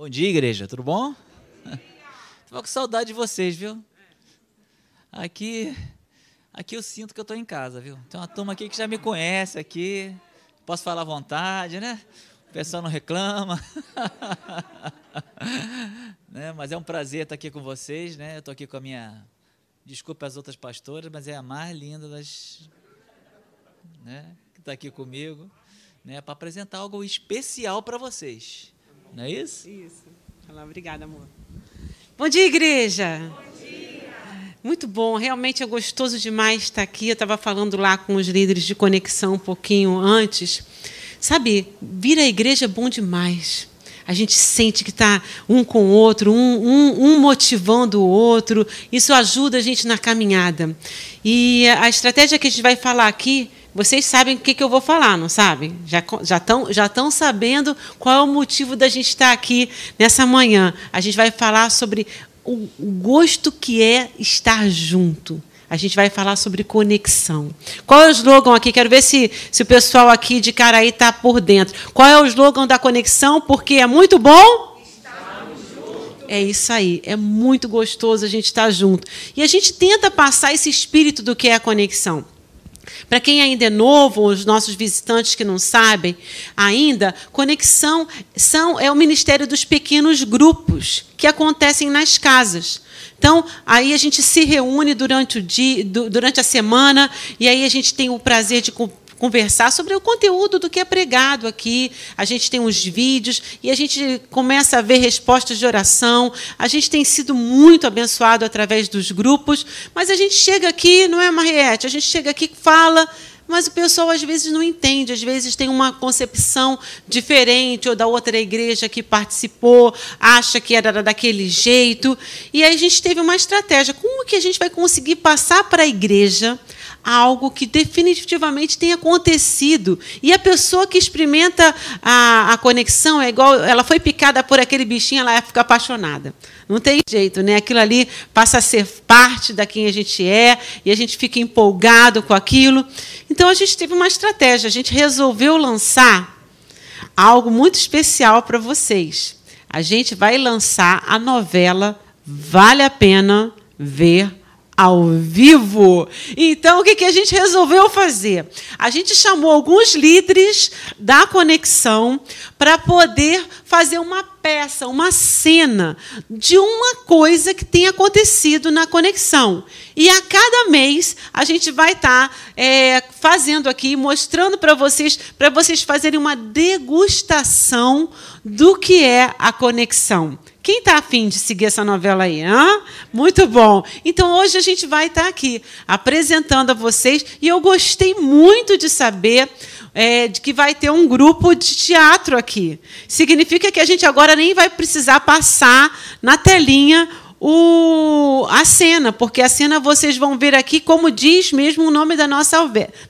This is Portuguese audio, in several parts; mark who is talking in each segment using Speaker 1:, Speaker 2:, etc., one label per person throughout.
Speaker 1: Bom dia, igreja, tudo bom? Estou com saudade de vocês, viu? Aqui, aqui eu sinto que eu estou em casa, viu? Tem uma turma aqui que já me conhece aqui, posso falar à vontade, né? O pessoal não reclama. né? Mas é um prazer estar aqui com vocês, né? Eu estou aqui com a minha, desculpe as outras pastoras, mas é a mais linda das, né? Que está aqui comigo, né? Para apresentar algo especial para vocês. Não é isso?
Speaker 2: Isso. Obrigada, amor. Bom dia, igreja. Bom dia. Muito bom, realmente é gostoso demais estar aqui. Eu estava falando lá com os líderes de conexão um pouquinho antes. Sabe, vir à igreja é bom demais. A gente sente que está um com o outro, um, um, um, motivando o outro. Isso ajuda a gente na caminhada. E a estratégia que a gente vai falar aqui vocês sabem o que, que eu vou falar, não sabem? Já estão já já sabendo qual é o motivo da gente estar aqui nessa manhã. A gente vai falar sobre o gosto que é estar junto. A gente vai falar sobre conexão. Qual é o slogan aqui? Quero ver se, se o pessoal aqui de Caraí está por dentro. Qual é o slogan da conexão? Porque é muito bom. É isso aí, é muito gostoso a gente estar junto. E a gente tenta passar esse espírito do que é a conexão. Para quem ainda é novo, os nossos visitantes que não sabem ainda, conexão são, é o ministério dos pequenos grupos que acontecem nas casas. Então, aí a gente se reúne durante o dia, durante a semana, e aí a gente tem o prazer de conversar sobre o conteúdo do que é pregado aqui. A gente tem uns vídeos e a gente começa a ver respostas de oração. A gente tem sido muito abençoado através dos grupos, mas a gente chega aqui, não é, Mariette? A gente chega aqui, fala, mas o pessoal às vezes não entende, às vezes tem uma concepção diferente ou da outra igreja que participou, acha que era daquele jeito. E aí a gente teve uma estratégia. Como que a gente vai conseguir passar para a igreja algo que definitivamente tem acontecido. E a pessoa que experimenta a, a conexão é igual, ela foi picada por aquele bichinho, ela fica apaixonada. Não tem jeito, né? Aquilo ali passa a ser parte da quem a gente é e a gente fica empolgado com aquilo. Então a gente teve uma estratégia, a gente resolveu lançar algo muito especial para vocês. A gente vai lançar a novela Vale a Pena Ver ao vivo. Então, o que, que a gente resolveu fazer? A gente chamou alguns líderes da conexão para poder fazer uma peça, uma cena de uma coisa que tem acontecido na conexão. E a cada mês a gente vai estar tá, é, fazendo aqui, mostrando para vocês, para vocês fazerem uma degustação do que é a conexão. Quem está afim de seguir essa novela aí? Muito bom. Então, hoje a gente vai estar tá aqui apresentando a vocês, e eu gostei muito de saber é, de que vai ter um grupo de teatro aqui. Significa que a gente agora nem vai precisar passar na telinha o, a cena, porque a cena vocês vão ver aqui, como diz mesmo o nome da nossa,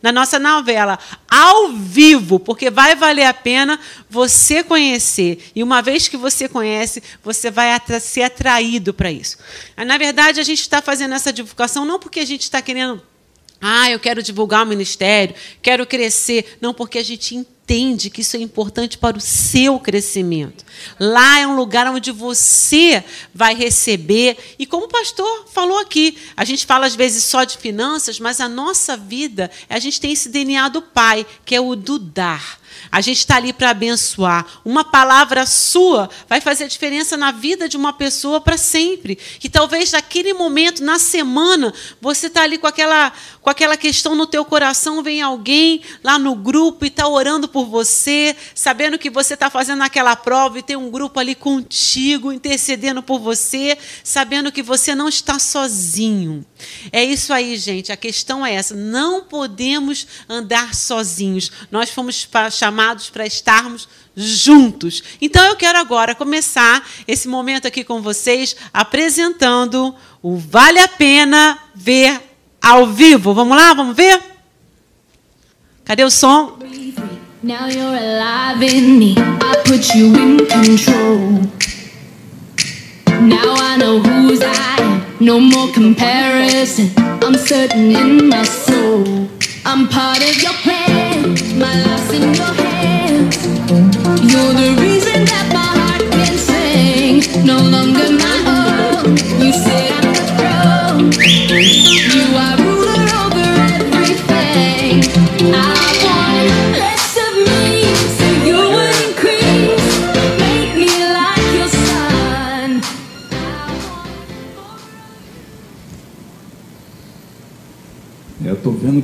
Speaker 2: da nossa novela, ao vivo, porque vai valer a pena você conhecer. E uma vez que você conhece, você vai ser atraído para isso. Na verdade, a gente está fazendo essa divulgação não porque a gente está querendo ah, eu quero divulgar o ministério, quero crescer. Não, porque a gente entende que isso é importante para o seu crescimento. Lá é um lugar onde você vai receber. E como o pastor falou aqui, a gente fala às vezes só de finanças, mas a nossa vida, a gente tem esse DNA do Pai, que é o do dar. A gente está ali para abençoar. Uma palavra sua vai fazer diferença na vida de uma pessoa para sempre. E talvez naquele momento, na semana, você está ali com aquela, com aquela questão no teu coração, vem alguém lá no grupo e está orando por você, sabendo que você está fazendo aquela prova e tem um grupo ali contigo, intercedendo por você, sabendo que você não está sozinho. É isso aí, gente. A questão é essa. Não podemos andar sozinhos. Nós fomos chamados para estarmos juntos. Então eu quero agora começar esse momento aqui com vocês apresentando o Vale a Pena Ver ao vivo. Vamos lá? Vamos ver? Cadê o som? Now you're alive in me. I put you in control. Now I know I am. No more comparison. I'm certain in my soul. I'm part of your plan. My life's in your hands. You're the reason that my heart can sing.
Speaker 3: vendo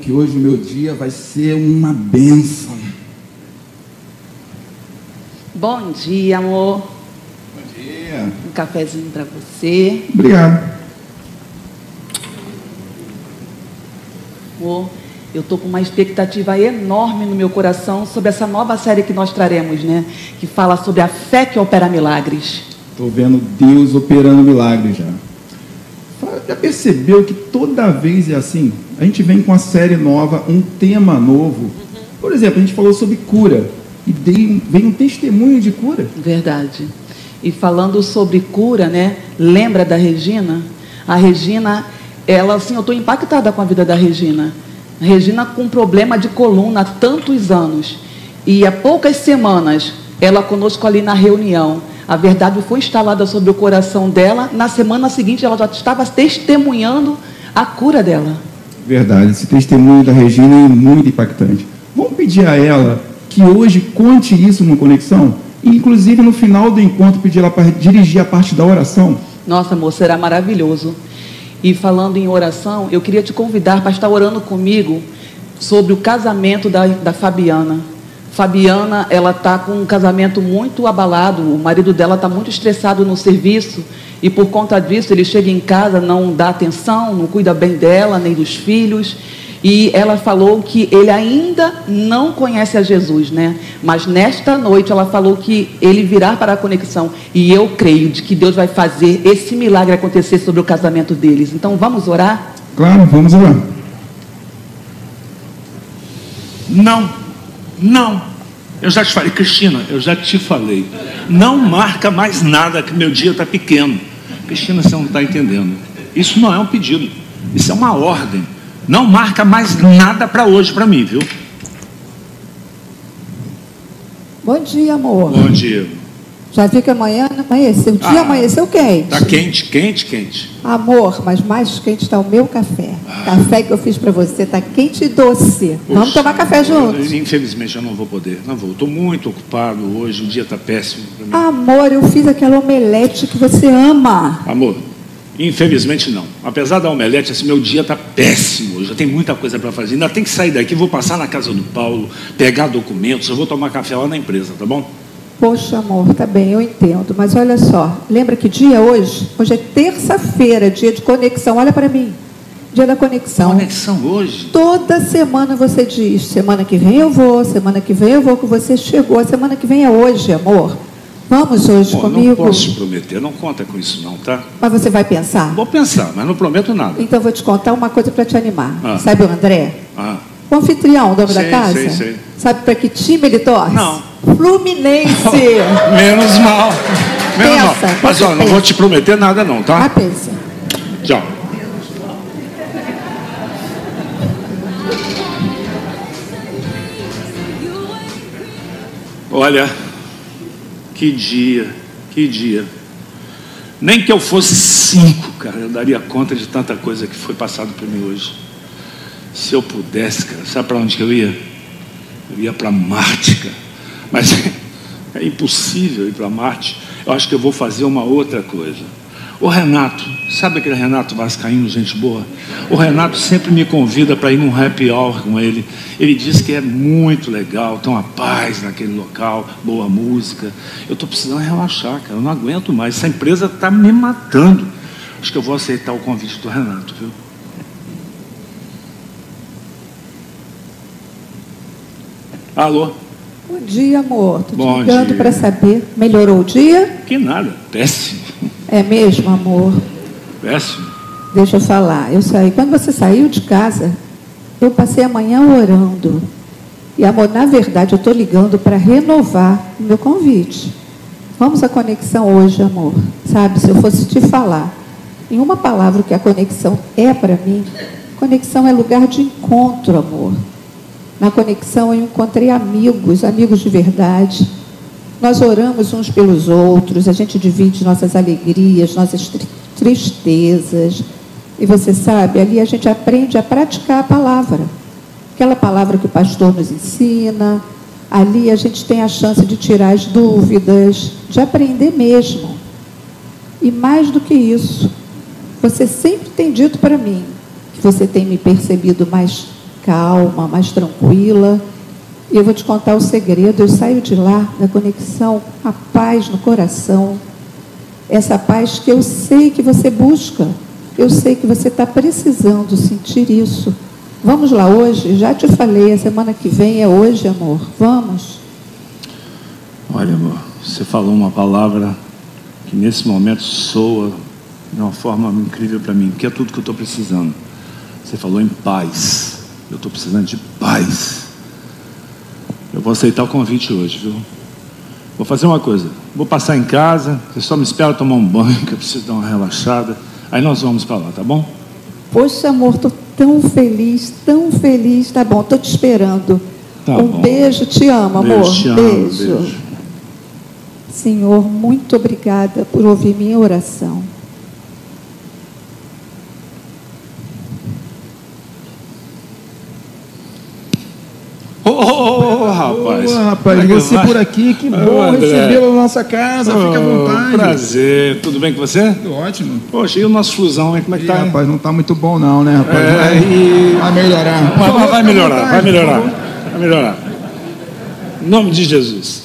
Speaker 3: que hoje o meu dia vai ser uma benção.
Speaker 4: Bom dia, amor.
Speaker 3: Bom dia.
Speaker 4: Um cafezinho para você.
Speaker 3: Obrigado.
Speaker 4: Amor, eu tô com uma expectativa enorme no meu coração sobre essa nova série que nós traremos, né? Que fala sobre a fé que opera milagres.
Speaker 3: Estou vendo Deus operando milagres já. Já percebeu que toda vez é assim? A gente vem com a série nova, um tema novo. Por exemplo, a gente falou sobre cura e vem um testemunho de cura.
Speaker 4: Verdade. E falando sobre cura, né? Lembra da Regina? A Regina, ela assim, eu estou impactada com a vida da Regina. A Regina com problema de coluna há tantos anos. E há poucas semanas, ela conosco ali na reunião. A verdade foi instalada sobre o coração dela. Na semana seguinte, ela já estava testemunhando a cura dela.
Speaker 3: Verdade. Esse testemunho da Regina é muito impactante. Vamos pedir a ela que hoje conte isso no Conexão? E, inclusive, no final do encontro, pedir ela para dirigir a parte da oração.
Speaker 4: Nossa, amor, será maravilhoso. E falando em oração, eu queria te convidar para estar orando comigo sobre o casamento da, da Fabiana. Fabiana, ela está com um casamento muito abalado, o marido dela está muito estressado no serviço e por conta disso ele chega em casa, não dá atenção, não cuida bem dela, nem dos filhos. E ela falou que ele ainda não conhece a Jesus, né? Mas nesta noite ela falou que ele virá para a conexão. E eu creio de que Deus vai fazer esse milagre acontecer sobre o casamento deles. Então vamos orar?
Speaker 3: Claro, vamos orar.
Speaker 5: Não, não. Eu já te falei, Cristina, eu já te falei. Não marca mais nada que meu dia está pequeno. Cristina, você não está entendendo. Isso não é um pedido, isso é uma ordem. Não marca mais nada para hoje para mim, viu?
Speaker 6: Bom dia, amor.
Speaker 5: Bom dia.
Speaker 6: Já vi que amanhã amanheceu. O dia ah, amanheceu quente.
Speaker 5: Está quente, quente, quente.
Speaker 6: Amor, mas mais quente está o meu café. Ah. Café que eu fiz para você está quente e doce. Poxa, Vamos tomar café juntos?
Speaker 5: Infelizmente eu não vou poder. Não vou. Estou muito ocupado hoje. O dia está péssimo para mim.
Speaker 6: Amor, eu fiz aquela omelete que você ama.
Speaker 5: Amor, Infelizmente não. Apesar da omelete, esse meu dia está péssimo. Já tem muita coisa para fazer. Ainda tem que sair daqui, vou passar na casa do Paulo, pegar documentos, eu vou tomar café lá na empresa, tá bom?
Speaker 6: Poxa, amor, tá bem, eu entendo. Mas olha só, lembra que dia hoje? Hoje é terça-feira, dia de conexão. Olha para mim. Dia da conexão.
Speaker 5: Conexão hoje?
Speaker 6: Toda semana você diz: semana que vem eu vou, semana que vem eu vou, que você chegou. Semana que vem é hoje, amor. Vamos hoje Bom, comigo?
Speaker 5: Não posso prometer, não conta com isso não, tá?
Speaker 6: Mas você vai pensar?
Speaker 5: Vou pensar, mas não prometo nada.
Speaker 6: Então vou te contar uma coisa para te animar. Ah. Sabe o André? Ah. O anfitrião, dono
Speaker 5: sei,
Speaker 6: da casa?
Speaker 5: Sei, sei.
Speaker 6: Sabe para que time ele torce?
Speaker 5: Não.
Speaker 6: Fluminense.
Speaker 5: Menos mal. Menos pensa, mal. Mas ó, não vou te prometer nada não, tá?
Speaker 6: Ah, pensa.
Speaker 5: Tchau. Olha, que dia, que dia. Nem que eu fosse cinco, cara, eu daria conta de tanta coisa que foi passado por mim hoje. Se eu pudesse, cara, sabe para onde que eu ia? Eu ia para Marte, cara. Mas é impossível ir para Marte. Eu acho que eu vou fazer uma outra coisa. O Renato, sabe aquele Renato Vascaíno, gente boa? O Renato sempre me convida para ir num happy hour com ele. Ele diz que é muito legal, tem uma paz naquele local, boa música. Eu estou precisando relaxar, cara, eu não aguento mais. Essa empresa está me matando. Acho que eu vou aceitar o convite do Renato, viu? Alô?
Speaker 6: Bom dia, amor. Estou
Speaker 5: te
Speaker 6: ligando para saber. Melhorou o dia?
Speaker 5: Que nada, péssimo.
Speaker 6: É mesmo, amor?
Speaker 5: Péssimo.
Speaker 6: Deixa eu falar. Eu saí. Quando você saiu de casa, eu passei a manhã orando. E, amor, na verdade, eu estou ligando para renovar o meu convite. Vamos à conexão hoje, amor. Sabe, se eu fosse te falar em uma palavra o que a conexão é para mim, conexão é lugar de encontro, amor. Na conexão eu encontrei amigos, amigos de verdade nós oramos uns pelos outros, a gente divide nossas alegrias, nossas tristezas. E você sabe, ali a gente aprende a praticar a palavra. Aquela palavra que o pastor nos ensina. Ali a gente tem a chance de tirar as dúvidas, de aprender mesmo. E mais do que isso, você sempre tem dito para mim que você tem me percebido mais calma, mais tranquila. E eu vou te contar o segredo. Eu saio de lá, da conexão, a paz no coração. Essa paz que eu sei que você busca. Eu sei que você está precisando sentir isso. Vamos lá hoje? Já te falei, a semana que vem é hoje, amor. Vamos?
Speaker 5: Olha, amor, você falou uma palavra que nesse momento soa de uma forma incrível para mim, que é tudo que eu estou precisando. Você falou em paz. Eu estou precisando de paz. Eu vou aceitar o convite hoje, viu? Vou fazer uma coisa. Vou passar em casa. Você só me espera tomar um banho, que eu preciso dar uma relaxada. Aí nós vamos para lá, tá bom?
Speaker 6: Poxa, amor, estou tão feliz, tão feliz. Tá bom, estou te esperando.
Speaker 5: Tá
Speaker 6: um
Speaker 5: bom.
Speaker 6: beijo, te amo, amor.
Speaker 5: Beijo, te amo,
Speaker 6: beijo.
Speaker 5: beijo.
Speaker 6: Senhor, muito obrigada por ouvir minha oração.
Speaker 5: Ô, ô, ô, ô, rapaz.
Speaker 3: Ô, rapaz,
Speaker 5: Como é
Speaker 3: você
Speaker 5: vai?
Speaker 3: por aqui, que bom recebê-lo na nossa casa. Fica à vontade.
Speaker 5: Prazer. Tudo bem com você?
Speaker 3: Tudo ótimo.
Speaker 5: Poxa, e o nosso fusão, hein? Como é que tá?
Speaker 3: rapaz, não está muito bom não, né, rapaz?
Speaker 5: É,
Speaker 3: vai,
Speaker 5: e-
Speaker 3: vai melhorar.
Speaker 5: Vai,
Speaker 3: Por
Speaker 5: vai, melhorar, vai
Speaker 3: por
Speaker 5: melhorar. Vai melhorar. Em nome de Jesus.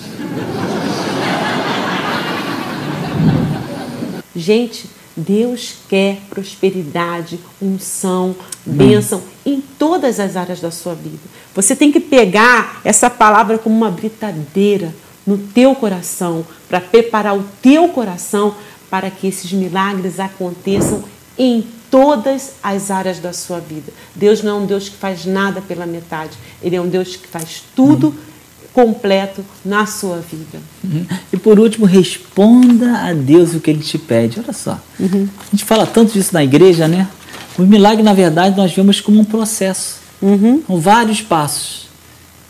Speaker 2: Gente, Deus quer prosperidade, unção, bênção em todas as áreas da sua vida. Você tem que pegar essa palavra como uma britadeira no teu coração, para preparar o teu coração para que esses milagres aconteçam em todas as áreas da sua vida. Deus não é um Deus que faz nada pela metade, Ele é um Deus que faz tudo completo na sua vida.
Speaker 1: Uhum. E por último, responda a Deus o que Ele te pede. Olha só. A gente fala tanto disso na igreja, né? O milagre, na verdade, nós vemos como um processo. São vários passos.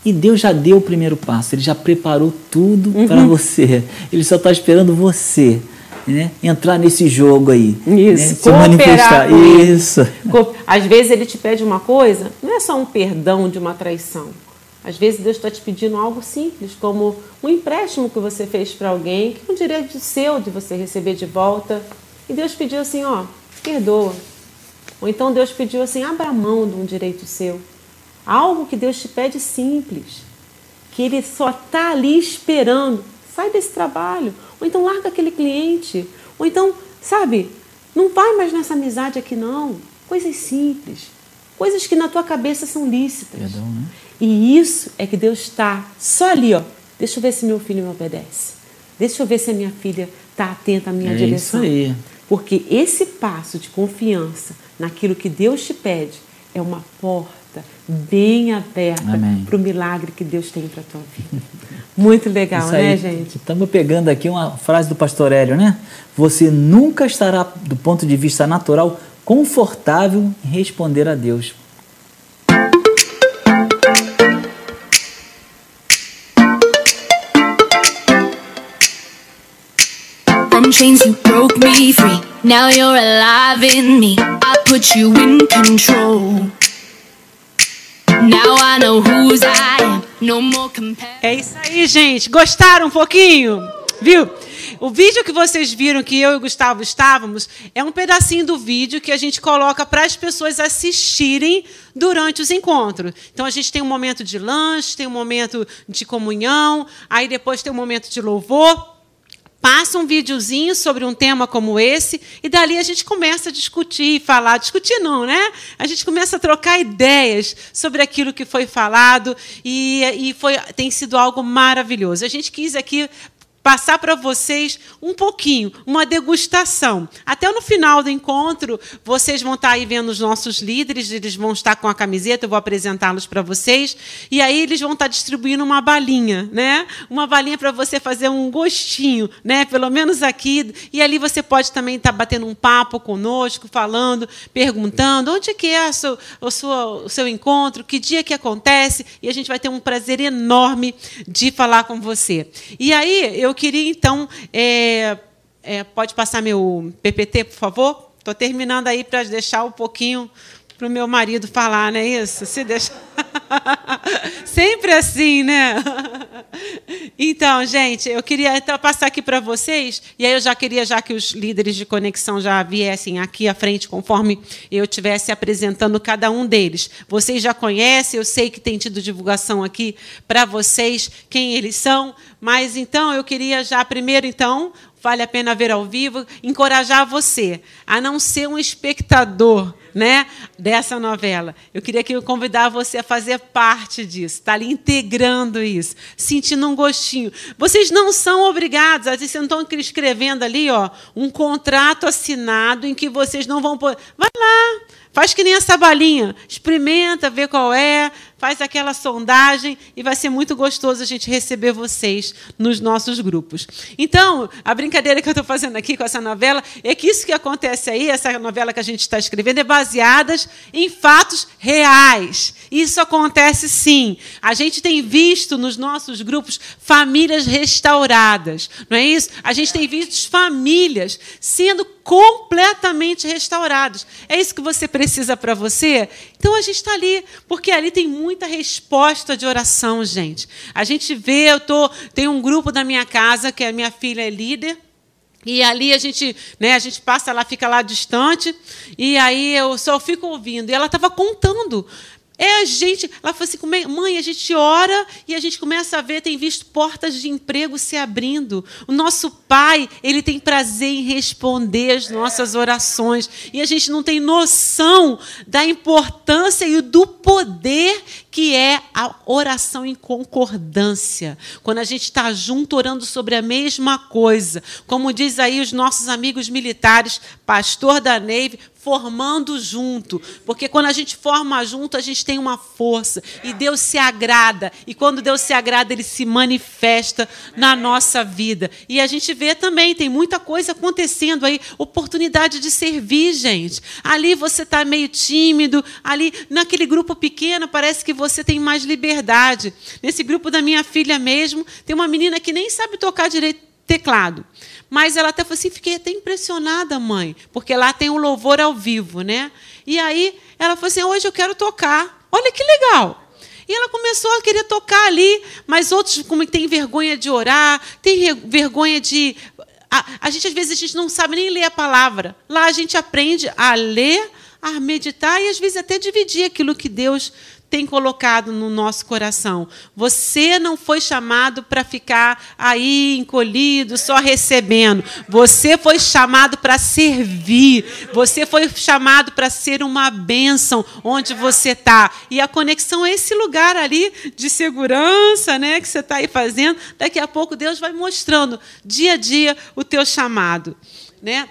Speaker 1: E Deus já deu o primeiro passo, Ele já preparou tudo para você. Ele só está esperando você né? entrar nesse jogo aí.
Speaker 2: Isso,
Speaker 1: né? Se manifestar. Isso.
Speaker 2: Às vezes ele te pede uma coisa, não é só um perdão de uma traição. Às vezes Deus está te pedindo algo simples, como um empréstimo que você fez para alguém, que é um direito seu de você receber de volta. E Deus pediu assim, ó, perdoa. Ou então Deus pediu assim, abra mão de um direito seu. Algo que Deus te pede simples, que Ele só está ali esperando. Sai desse trabalho. Ou então larga aquele cliente. Ou então, sabe, não vai mais nessa amizade aqui não. Coisas simples. Coisas que na tua cabeça são lícitas.
Speaker 1: Perdão, né?
Speaker 2: E isso é que Deus está só ali, ó. Deixa eu ver se meu filho me obedece. Deixa eu ver se a minha filha está atenta à minha
Speaker 1: É
Speaker 2: direção.
Speaker 1: isso aí.
Speaker 2: Porque esse passo de confiança naquilo que Deus te pede é uma porta bem aberta para o milagre que Deus tem para a tua vida. Muito legal,
Speaker 1: Isso
Speaker 2: né,
Speaker 1: aí.
Speaker 2: gente?
Speaker 1: Estamos pegando aqui uma frase do pastor Hélio, né? Você nunca estará, do ponto de vista natural, confortável em responder a Deus.
Speaker 7: Chains you broke me free. Now you're alive in me. I put you in control. Now I know I am. No more.
Speaker 2: É isso aí, gente. Gostaram um pouquinho? Viu? O vídeo que vocês viram que eu e o Gustavo estávamos é um pedacinho do vídeo que a gente coloca para as pessoas assistirem durante os encontros. Então a gente tem um momento de lanche, tem um momento de comunhão, aí depois tem um momento de louvor. Passa um videozinho sobre um tema como esse e dali a gente começa a discutir, falar, discutir não, né? A gente começa a trocar ideias sobre aquilo que foi falado e, e foi, tem sido algo maravilhoso. A gente quis aqui passar para vocês um pouquinho, uma degustação. Até no final do encontro, vocês vão estar aí vendo os nossos líderes, eles vão estar com a camiseta, eu vou apresentá-los para vocês, e aí eles vão estar distribuindo uma balinha, né? Uma balinha para você fazer um gostinho, né? Pelo menos aqui, e ali você pode também estar batendo um papo conosco, falando, perguntando onde que é o, sua, o seu encontro, que dia que acontece, e a gente vai ter um prazer enorme de falar com você. E aí, eu queria, então, é, é, pode passar meu PPT, por favor? Estou terminando aí para deixar um pouquinho para o meu marido falar, não é isso? Se deixa... Sempre assim, né? Então, gente, eu queria então, passar aqui para vocês, e aí eu já queria já que os líderes de conexão já viessem aqui à frente, conforme eu estivesse apresentando cada um deles. Vocês já conhecem, eu sei que tem tido divulgação aqui para vocês, quem eles são, mas então eu queria já primeiro, então, vale a pena ver ao vivo, encorajar você a não ser um espectador né, dessa novela. Eu queria que eu convidar você a fazer parte disso, estar tá ali integrando isso, sentindo um gostinho. Vocês não são obrigados, às vezes vocês estão escrevendo ali ó, um contrato assinado em que vocês não vão poder. Vai lá, faz que nem essa balinha, experimenta, vê qual é, faz aquela sondagem e vai ser muito gostoso a gente receber vocês nos nossos grupos. Então, a brincadeira que eu estou fazendo aqui com essa novela é que isso que acontece aí, essa novela que a gente está escrevendo, é baseada em fatos reais. Isso acontece sim. A gente tem visto nos nossos grupos famílias restauradas, não é isso? A gente tem visto famílias sendo completamente restauradas. É isso que você precisa para você? Então a gente está ali, porque ali tem muita resposta de oração, gente. A gente vê, eu tô, tem um grupo da minha casa que a minha filha é líder. E ali a gente, né, a gente passa lá, fica lá distante, e aí eu só fico ouvindo. E ela estava contando é a gente. Ela falou assim: mãe, a gente ora e a gente começa a ver, tem visto portas de emprego se abrindo. O nosso pai, ele tem prazer em responder as nossas orações. E a gente não tem noção da importância e do poder que é a oração em concordância. Quando a gente está junto orando sobre a mesma coisa. Como diz aí os nossos amigos militares, pastor da Neve, formando junto, porque quando a gente forma junto, a gente tem uma força e Deus se agrada. E quando Deus se agrada, ele se manifesta na nossa vida. E a gente vê também, tem muita coisa acontecendo aí, oportunidade de servir, gente. Ali você está meio tímido, ali naquele grupo pequeno parece que você tem mais liberdade. Nesse grupo da minha filha mesmo, tem uma menina que nem sabe tocar direito teclado. Mas ela até falou assim: fiquei até impressionada, mãe, porque lá tem o louvor ao vivo, né? E aí ela falou assim: hoje eu quero tocar. Olha que legal. E ela começou a querer tocar ali, mas outros como tem vergonha de orar, tem vergonha de a, a gente às vezes a gente não sabe nem ler a palavra. Lá a gente aprende a ler, a meditar e às vezes até dividir aquilo que Deus tem colocado no nosso coração. Você não foi chamado para ficar aí encolhido, só recebendo. Você foi chamado para servir. Você foi chamado para ser uma bênção onde você está. E a conexão é esse lugar ali de segurança, né, que você está aí fazendo. Daqui a pouco Deus vai mostrando dia a dia o teu chamado, né?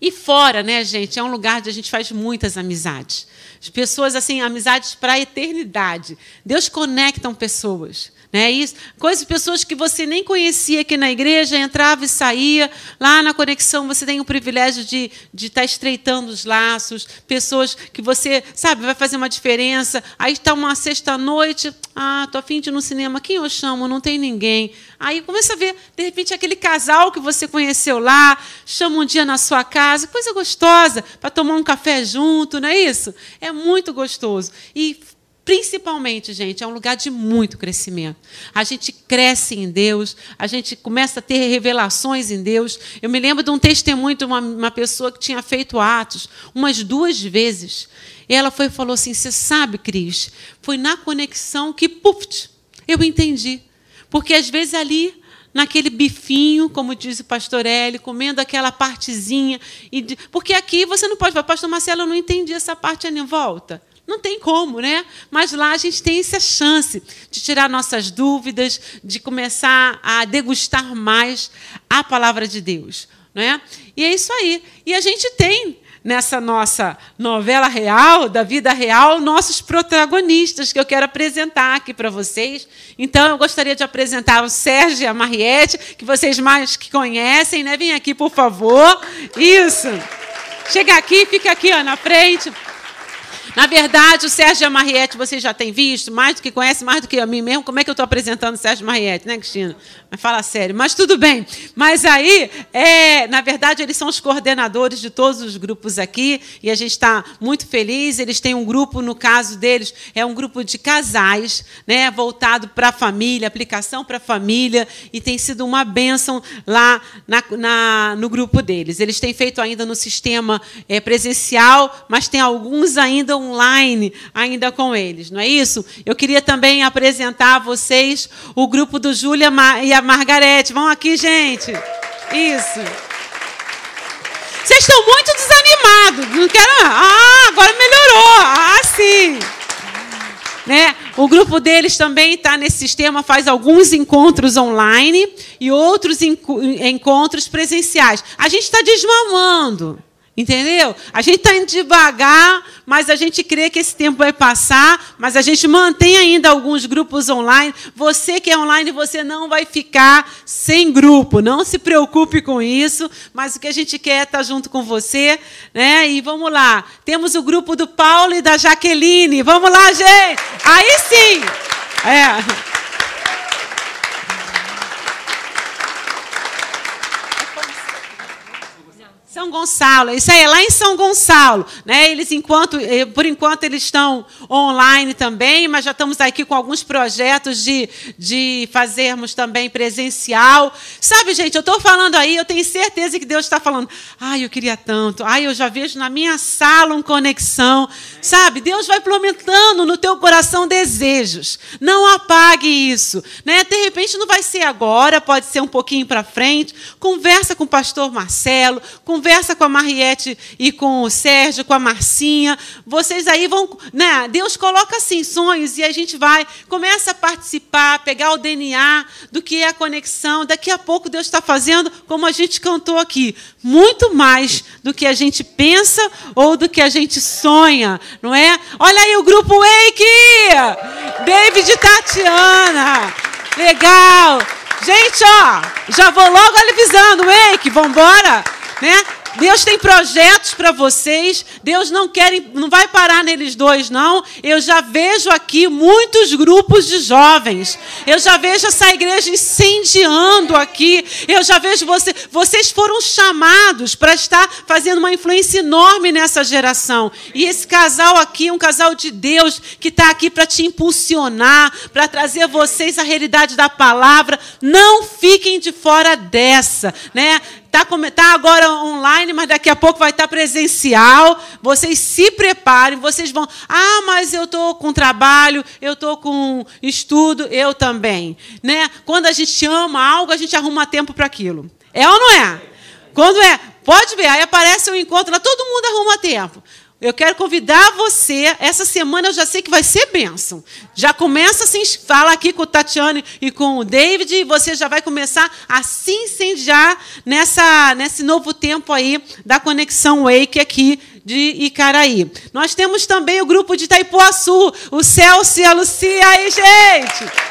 Speaker 2: E fora, né, gente, é um lugar onde a gente faz muitas amizades. As pessoas, assim, amizades para a eternidade. Deus conectam pessoas. Né? Isso, coisas, pessoas que você nem conhecia aqui na igreja, entrava e saía. Lá na conexão você tem o privilégio de, de estar tá estreitando os laços, pessoas que você, sabe, vai fazer uma diferença. Aí está uma sexta-noite, ah, tô afim de ir no cinema, quem eu chamo? Não tem ninguém. Aí começa a ver, de repente, aquele casal que você conheceu lá, chama um dia na sua casa, coisa gostosa, para tomar um café junto, não é isso? É muito gostoso. E Principalmente, gente, é um lugar de muito crescimento. A gente cresce em Deus, a gente começa a ter revelações em Deus. Eu me lembro de um testemunho de uma, uma pessoa que tinha feito atos umas duas vezes. E ela foi falou assim: Você sabe, Cris, foi na conexão que, puf, eu entendi. Porque às vezes ali naquele bifinho, como diz o pastor Eli, comendo aquela partezinha. E porque aqui você não pode falar, pastor Marcelo, eu não entendi essa parte ali volta. Não tem como, né? Mas lá a gente tem essa chance de tirar nossas dúvidas, de começar a degustar mais a palavra de Deus. Né? E é isso aí. E a gente tem nessa nossa novela real, da vida real, nossos protagonistas que eu quero apresentar aqui para vocês. Então, eu gostaria de apresentar o Sérgio e a Mariette, que vocês mais que conhecem, né? Vem aqui, por favor. Isso. Chega aqui, fica aqui ó, na frente. Na verdade, o Sérgio Mariette você já tem visto, mais do que conhece, mais do que a mim mesmo. Como é que eu estou apresentando o Sérgio Mariette, né, Cristina? Mas fala sério. Mas tudo bem. Mas aí, é, na verdade, eles são os coordenadores de todos os grupos aqui e a gente está muito feliz. Eles têm um grupo, no caso deles, é um grupo de casais, né, voltado para a família, aplicação para a família, e tem sido uma bênção lá na, na, no grupo deles. Eles têm feito ainda no sistema é, presencial, mas tem alguns ainda online, ainda com eles, não é isso? Eu queria também apresentar a vocês o grupo do Júlia e a Margarete. Vão aqui, gente. Isso. Vocês estão muito desanimados. Não quero. Ah, agora melhorou. Ah, sim. Né? O grupo deles também está nesse sistema, faz alguns encontros online e outros encontros presenciais. A gente está desmamando. Entendeu? A gente está indo devagar, mas a gente crê que esse tempo vai passar, mas a gente mantém ainda alguns grupos online. Você que é online, você não vai ficar sem grupo. Não se preocupe com isso, mas o que a gente quer é estar junto com você. Né? E vamos lá. Temos o grupo do Paulo e da Jaqueline. Vamos lá, gente! Aí sim! É. Gonçalo, isso aí é lá em São Gonçalo, né? Eles enquanto, eh, por enquanto eles estão online também, mas já estamos aqui com alguns projetos de, de fazermos também presencial. Sabe, gente, eu estou falando aí, eu tenho certeza que Deus está falando. Ai, eu queria tanto. Ai, eu já vejo na minha sala um conexão. Sabe, Deus vai plantando no teu coração desejos. Não apague isso, né? De repente não vai ser agora, pode ser um pouquinho para frente. Conversa com o pastor Marcelo, com conversa com a Mariette e com o Sérgio, com a Marcinha. Vocês aí vão. Né? Deus coloca assim sonhos e a gente vai, começa a participar, pegar o DNA do que é a conexão. Daqui a pouco Deus está fazendo, como a gente cantou aqui, muito mais do que a gente pensa ou do que a gente sonha, não é? Olha aí o grupo Wake! David e Tatiana! Legal! Gente, ó, já vou logo avisando, Wake, vamos embora? né? Deus tem projetos para vocês. Deus não quer, não vai parar neles dois, não. Eu já vejo aqui muitos grupos de jovens. Eu já vejo essa igreja incendiando aqui. Eu já vejo você. Vocês foram chamados para estar fazendo uma influência enorme nessa geração. E esse casal aqui é um casal de Deus que está aqui para te impulsionar, para trazer a vocês a realidade da palavra. Não fiquem de fora dessa, né? Está tá agora online, mas daqui a pouco vai estar tá presencial. Vocês se preparem, vocês vão. Ah, mas eu estou com trabalho, eu estou com estudo, eu também. Né? Quando a gente ama algo, a gente arruma tempo para aquilo. É ou não é? Quando é, pode ver, aí aparece um encontro lá, todo mundo arruma tempo. Eu quero convidar você. Essa semana eu já sei que vai ser bênção. Já começa assim, fala aqui com o Tatiane e com o David, e você já vai começar a se incendiar nessa, nesse novo tempo aí da conexão Wake aqui de Icaraí. Nós temos também o grupo de Itaipuaçu, o Celso e a Lucia aí, gente.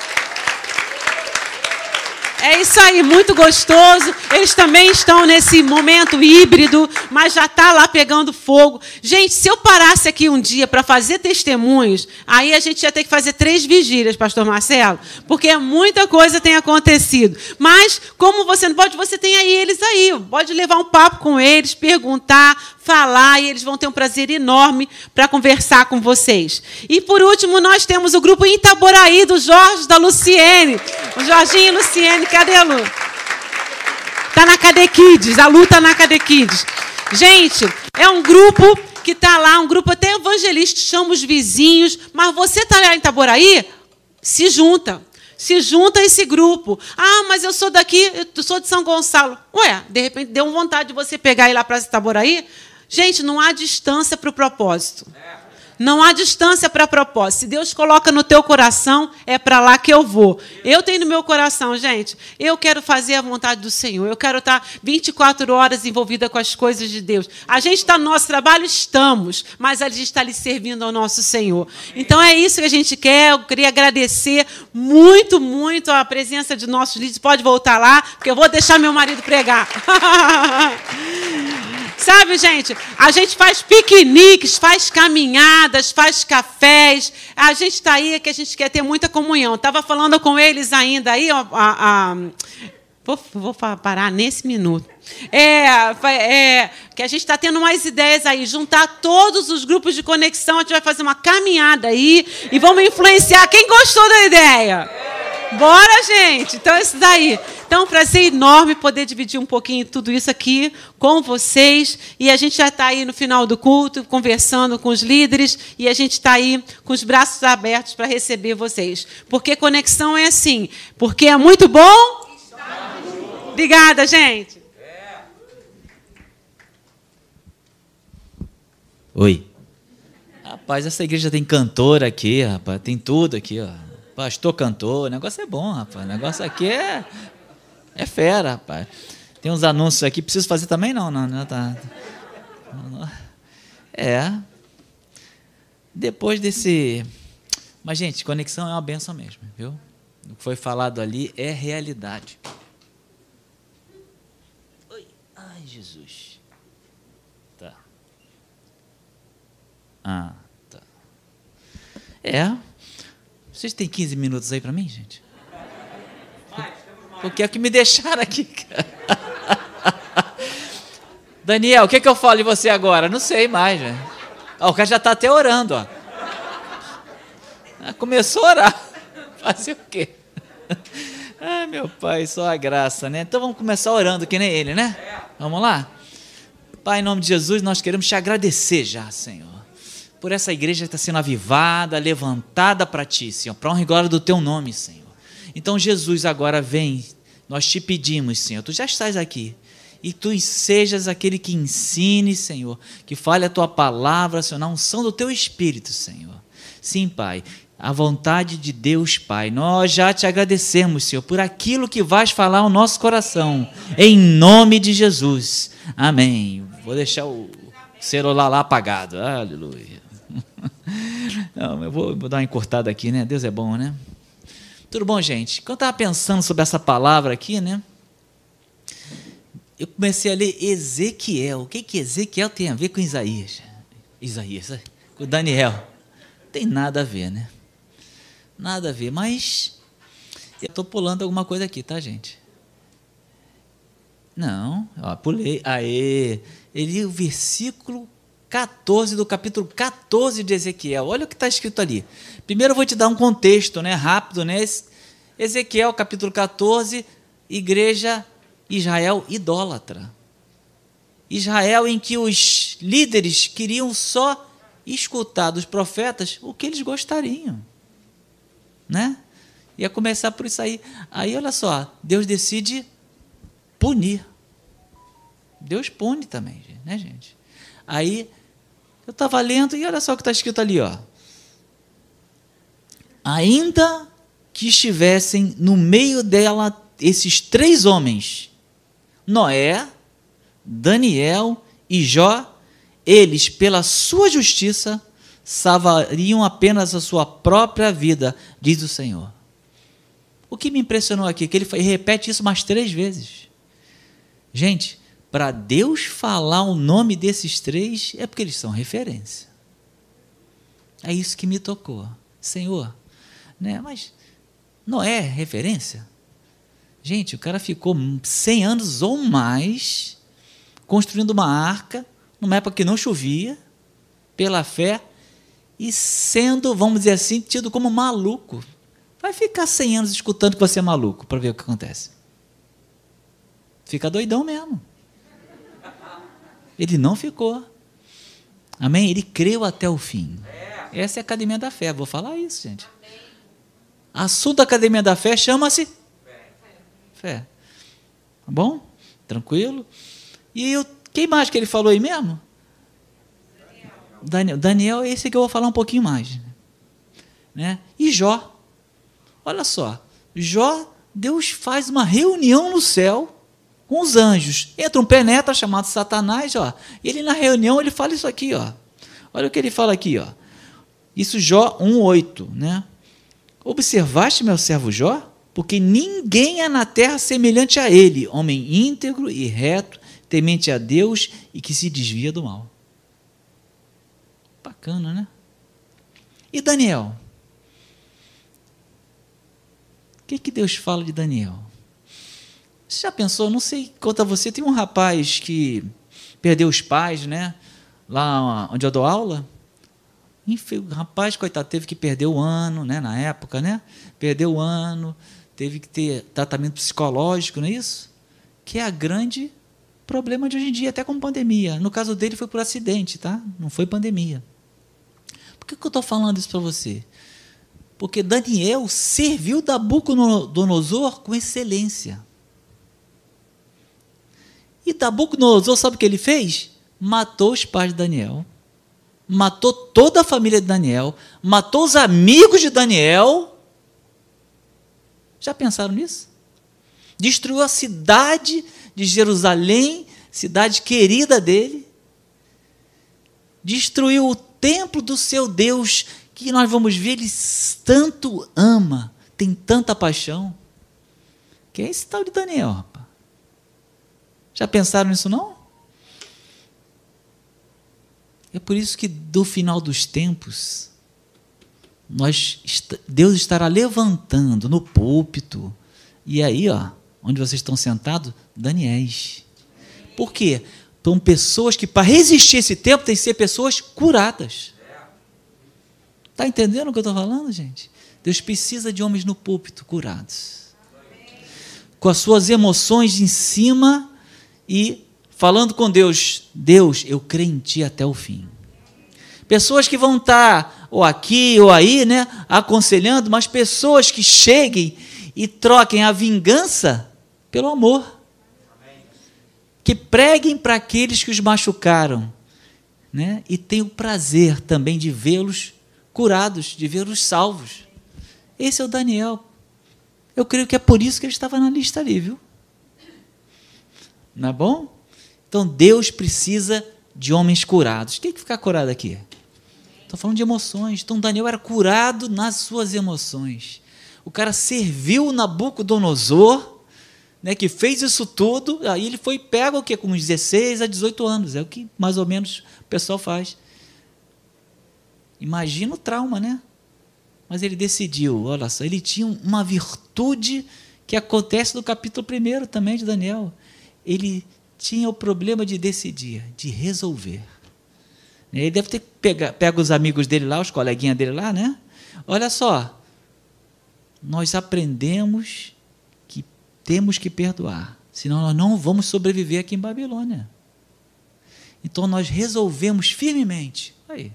Speaker 2: É isso aí, muito gostoso. Eles também estão nesse momento híbrido, mas já está lá pegando fogo. Gente, se eu parasse aqui um dia para fazer testemunhos, aí a gente ia ter que fazer três vigílias, Pastor Marcelo, porque muita coisa tem acontecido. Mas, como você não pode, você tem aí eles aí. Pode levar um papo com eles, perguntar, falar e eles vão ter um prazer enorme para conversar com vocês. E por último, nós temos o grupo Itaboraí do Jorge da Luciene. O Jorginho e Luciene, cadê a Lu? Tá na Cade Kids, a Lu tá na Cade Kids. Gente, é um grupo que está lá, um grupo até evangelista, chama os vizinhos, mas você está lá em Itaboraí? Se junta se junta a esse grupo. Ah, mas eu sou daqui, eu sou de São Gonçalo. Ué, de repente deu vontade de você pegar e ir lá para Itaboraí? Gente, não há distância para o propósito. Não há distância para propósito. Se Deus coloca no teu coração, é para lá que eu vou. Eu tenho no meu coração, gente, eu quero fazer a vontade do Senhor. Eu quero estar 24 horas envolvida com as coisas de Deus. A gente está no nosso trabalho? Estamos. Mas a gente está ali servindo ao nosso Senhor. Então é isso que a gente quer. Eu queria agradecer muito, muito a presença de nossos líderes. Pode voltar lá, porque eu vou deixar meu marido pregar. sabe, gente, a gente faz piqueniques, faz caminhadas, faz cafés. A gente está aí que a gente quer ter muita comunhão. Estava falando com eles ainda aí, a, a, a Vou, vou, parar nesse minuto. É, é que a gente está tendo mais ideias aí, juntar todos os grupos de conexão, a gente vai fazer uma caminhada aí e vamos influenciar. Quem gostou da ideia? Bora, gente! Então, isso daí. Então, é um prazer enorme poder dividir um pouquinho tudo isso aqui com vocês. E a gente já está aí no final do culto, conversando com os líderes, e a gente está aí com os braços abertos para receber vocês. Porque conexão é assim. Porque é muito bom. Obrigada, gente.
Speaker 1: Oi. Rapaz, essa igreja tem cantor aqui, rapaz. Tem tudo aqui, ó. Pastor cantor, o negócio é bom, rapaz. O negócio aqui é, é fera, rapaz. Tem uns anúncios aqui, preciso fazer também? Não, não, não tá. É. Depois desse. Mas, gente, conexão é uma benção mesmo, viu? O que foi falado ali é realidade. Oi. Ai, Jesus. Tá. Ah, tá. É. Vocês têm 15 minutos aí para mim, gente? Porque é que me deixaram aqui. Daniel, o que, é que eu falo de você agora? Não sei mais, o cara já está até orando, ó. Ah, começou a orar. Fazer o quê? Ah, meu pai, só a graça, né? Então vamos começar orando, que nem ele, né? Vamos lá? Pai, em nome de Jesus, nós queremos te agradecer já, Senhor por essa igreja que está sendo avivada, levantada para ti, Senhor, para honra e glória do teu nome, Senhor. Então, Jesus, agora vem, nós te pedimos, Senhor, tu já estás aqui, e tu sejas aquele que ensine, Senhor, que fale a tua palavra, Senhor, na unção do teu Espírito, Senhor. Sim, Pai, a vontade de Deus, Pai. Nós já te agradecemos, Senhor, por aquilo que vais falar ao nosso coração, em nome de Jesus. Amém. Vou deixar o celular lá apagado. Aleluia. Não, eu vou, vou, dar uma encurtada aqui, né? Deus é bom, né? Tudo bom, gente? Quando eu estava pensando sobre essa palavra aqui, né? Eu comecei a ler Ezequiel. O que, que Ezequiel tem a ver com Isaías? Isaías, é? com Daniel. Tem nada a ver, né? Nada a ver, mas eu estou pulando alguma coisa aqui, tá, gente? Não, ó, pulei. Aê! Ele, o versículo 14 do capítulo 14 de Ezequiel. Olha o que está escrito ali. Primeiro eu vou te dar um contexto, né, rápido, né? Ezequiel, capítulo 14, igreja Israel idólatra. Israel em que os líderes queriam só escutar dos profetas o que eles gostariam, né? Ia começar por isso aí. Aí olha só, Deus decide punir. Deus pune também, né, gente? Aí eu estava lendo e olha só o que está escrito ali, ó. Ainda que estivessem no meio dela esses três homens, Noé, Daniel e Jó, eles, pela sua justiça, salvariam apenas a sua própria vida, diz o Senhor. O que me impressionou aqui é que ele repete isso mais três vezes. Gente, para Deus falar o nome desses três, é porque eles são referência. É isso que me tocou. Senhor, né? mas não é referência? Gente, o cara ficou 100 anos ou mais construindo uma arca, numa época que não chovia, pela fé, e sendo, vamos dizer assim, tido como maluco. Vai ficar 100 anos escutando que você é maluco para ver o que acontece. Fica doidão mesmo. Ele não ficou. Amém? Ele creu até o fim. Essa é a academia da fé. Vou falar isso, gente. Assunto da academia da fé chama-se fé. Tá bom? Tranquilo? E eu, quem mais que ele falou aí mesmo? Daniel. Daniel é esse que eu vou falar um pouquinho mais. Né? E Jó. Olha só. Jó, Deus faz uma reunião no céu com os anjos. Entra um penetra chamado Satanás, ó. E ele na reunião ele fala isso aqui, ó. Olha o que ele fala aqui, ó. Isso Jó 1:8, né? Observaste meu servo Jó? Porque ninguém é na terra semelhante a ele, homem íntegro e reto, temente a Deus e que se desvia do mal. Bacana, né? E Daniel? O que, que Deus fala de Daniel? Você já pensou? Não sei, conta você, tem um rapaz que perdeu os pais, né? Lá onde eu dou aula. O rapaz, coitado, teve que perder o ano, né? Na época, né? Perdeu o ano, teve que ter tratamento psicológico, não é isso? Que é a grande problema de hoje em dia, até com pandemia. No caso dele foi por acidente, tá? Não foi pandemia. Por que, que eu estou falando isso para você? Porque Daniel serviu Nabucodonosor com excelência. E Nabucodonosor, sabe o que ele fez? Matou os pais de Daniel, matou toda a família de Daniel, matou os amigos de Daniel. Já pensaram nisso? Destruiu a cidade de Jerusalém, cidade querida dele. Destruiu o templo do seu Deus, que nós vamos ver, ele tanto ama, tem tanta paixão. Que é esse tal de Daniel. Já pensaram nisso não? É por isso que do final dos tempos, nós, Deus estará levantando no púlpito, e aí, ó, onde vocês estão sentados, Daniéis. Por quê? São pessoas que, para resistir esse tempo, tem que ser pessoas curadas. Está entendendo o que eu estou falando, gente? Deus precisa de homens no púlpito curados. Com as suas emoções em cima e falando com Deus: Deus, eu creio em Ti até o fim. Pessoas que vão estar tá, ou aqui ou aí, né, aconselhando, mas pessoas que cheguem e troquem a vingança pelo amor. Que preguem para aqueles que os machucaram, né? E tenham prazer também de vê-los curados, de vê-los salvos. Esse é o Daniel. Eu creio que é por isso que ele estava na lista ali, viu? Não é bom? Então Deus precisa de homens curados. Quem que ficar curado aqui? Estou falando de emoções. Então Daniel era curado nas suas emoções. O cara serviu Nabucodonosor, né, que fez isso tudo, aí ele foi pego o quê? com uns 16 a 18 anos. É o que mais ou menos o pessoal faz. Imagina o trauma, né? Mas ele decidiu, olha só, ele tinha uma virtude que acontece no capítulo 1 também de Daniel. Ele tinha o problema de decidir, de resolver. Ele deve ter pego, pego os amigos dele lá, os coleguinhas dele lá, né? Olha só, nós aprendemos que temos que perdoar, senão nós não vamos sobreviver aqui em Babilônia. Então nós resolvemos firmemente, aí,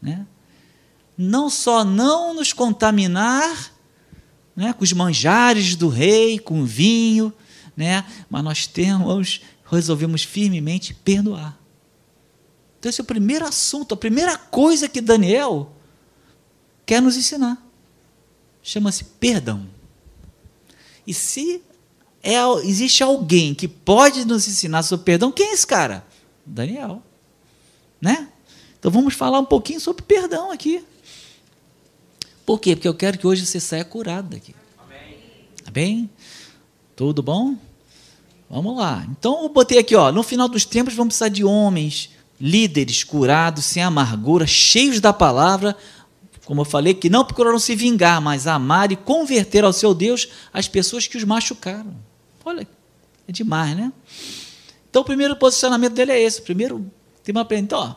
Speaker 1: né? não só não nos contaminar né, com os manjares do rei, com o vinho, né, mas nós temos, resolvemos firmemente perdoar. Então, esse é o primeiro assunto, a primeira coisa que Daniel quer nos ensinar chama-se perdão. E se é, existe alguém que pode nos ensinar sobre perdão, quem é esse cara? Daniel. Né? Então vamos falar um pouquinho sobre perdão aqui. Por quê? Porque eu quero que hoje você saia curado daqui. Amém? Tá bem? Tudo bom? Vamos lá. Então eu botei aqui, ó, no final dos tempos vamos precisar de homens, líderes curados, sem amargura, cheios da palavra, como eu falei, que não procuraram se vingar, mas amar e converter ao seu Deus as pessoas que os machucaram. Olha, é demais, né? Então, o primeiro posicionamento dele é esse. O primeiro tema para então, ó,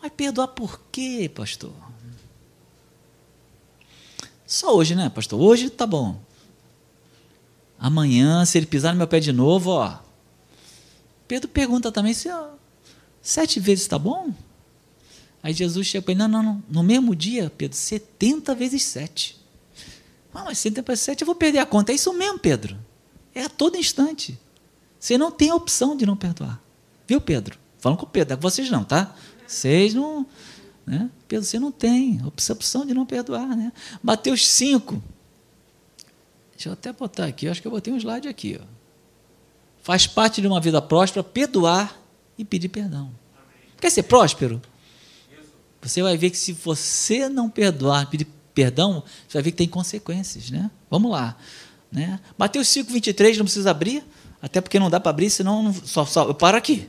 Speaker 1: mas perdoar por quê, pastor? Só hoje, né, pastor? Hoje tá bom. Amanhã, se ele pisar no meu pé de novo, ó. Pedro pergunta também se sete vezes está bom? Aí Jesus chega para ele, não, não, não, no mesmo dia, Pedro, 70 vezes 7. Ah, mas 70 vezes 7 eu vou perder a conta. É isso mesmo, Pedro. É a todo instante. Você não tem a opção de não perdoar. Viu, Pedro? Falando com o Pedro, é com vocês não, tá? Vocês não. Né? Pedro, você não tem opção de não perdoar. Né? Mateus 5. Deixa eu até botar aqui, eu acho que eu botei um slide aqui. Ó. Faz parte de uma vida próspera perdoar e pedir perdão. Quer ser próspero? você vai ver que se você não perdoar, pedir perdão, você vai ver que tem consequências, né? Vamos lá. Né? Mateus 5, 23, não precisa abrir. Até porque não dá para abrir, senão não, só, só, eu paro aqui.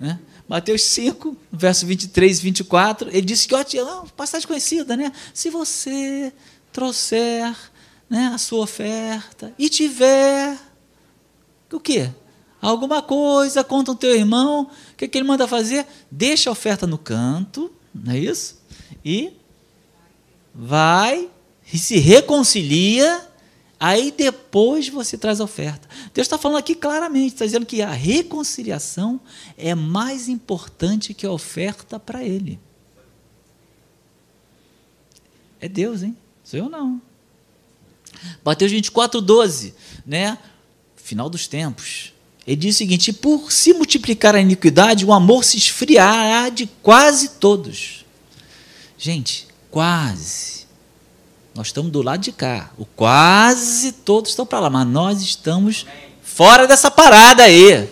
Speaker 1: Né? Mateus 5, verso 23 e 24, ele disse que, ó, passagem conhecida, né? Se você trouxer né, a sua oferta e tiver o quê? Alguma coisa contra o teu irmão, o que, que ele manda fazer? Deixa a oferta no canto, não é isso? E vai e se reconcilia, aí depois você traz a oferta. Deus está falando aqui claramente, está dizendo que a reconciliação é mais importante que a oferta para Ele. É Deus, hein? Sou eu não. Mateus 24, 12, né? Final dos tempos. Ele diz o seguinte: por se multiplicar a iniquidade, o amor se esfriará de quase todos. Gente, quase. Nós estamos do lado de cá. O quase todos estão para lá, mas nós estamos fora dessa parada aí.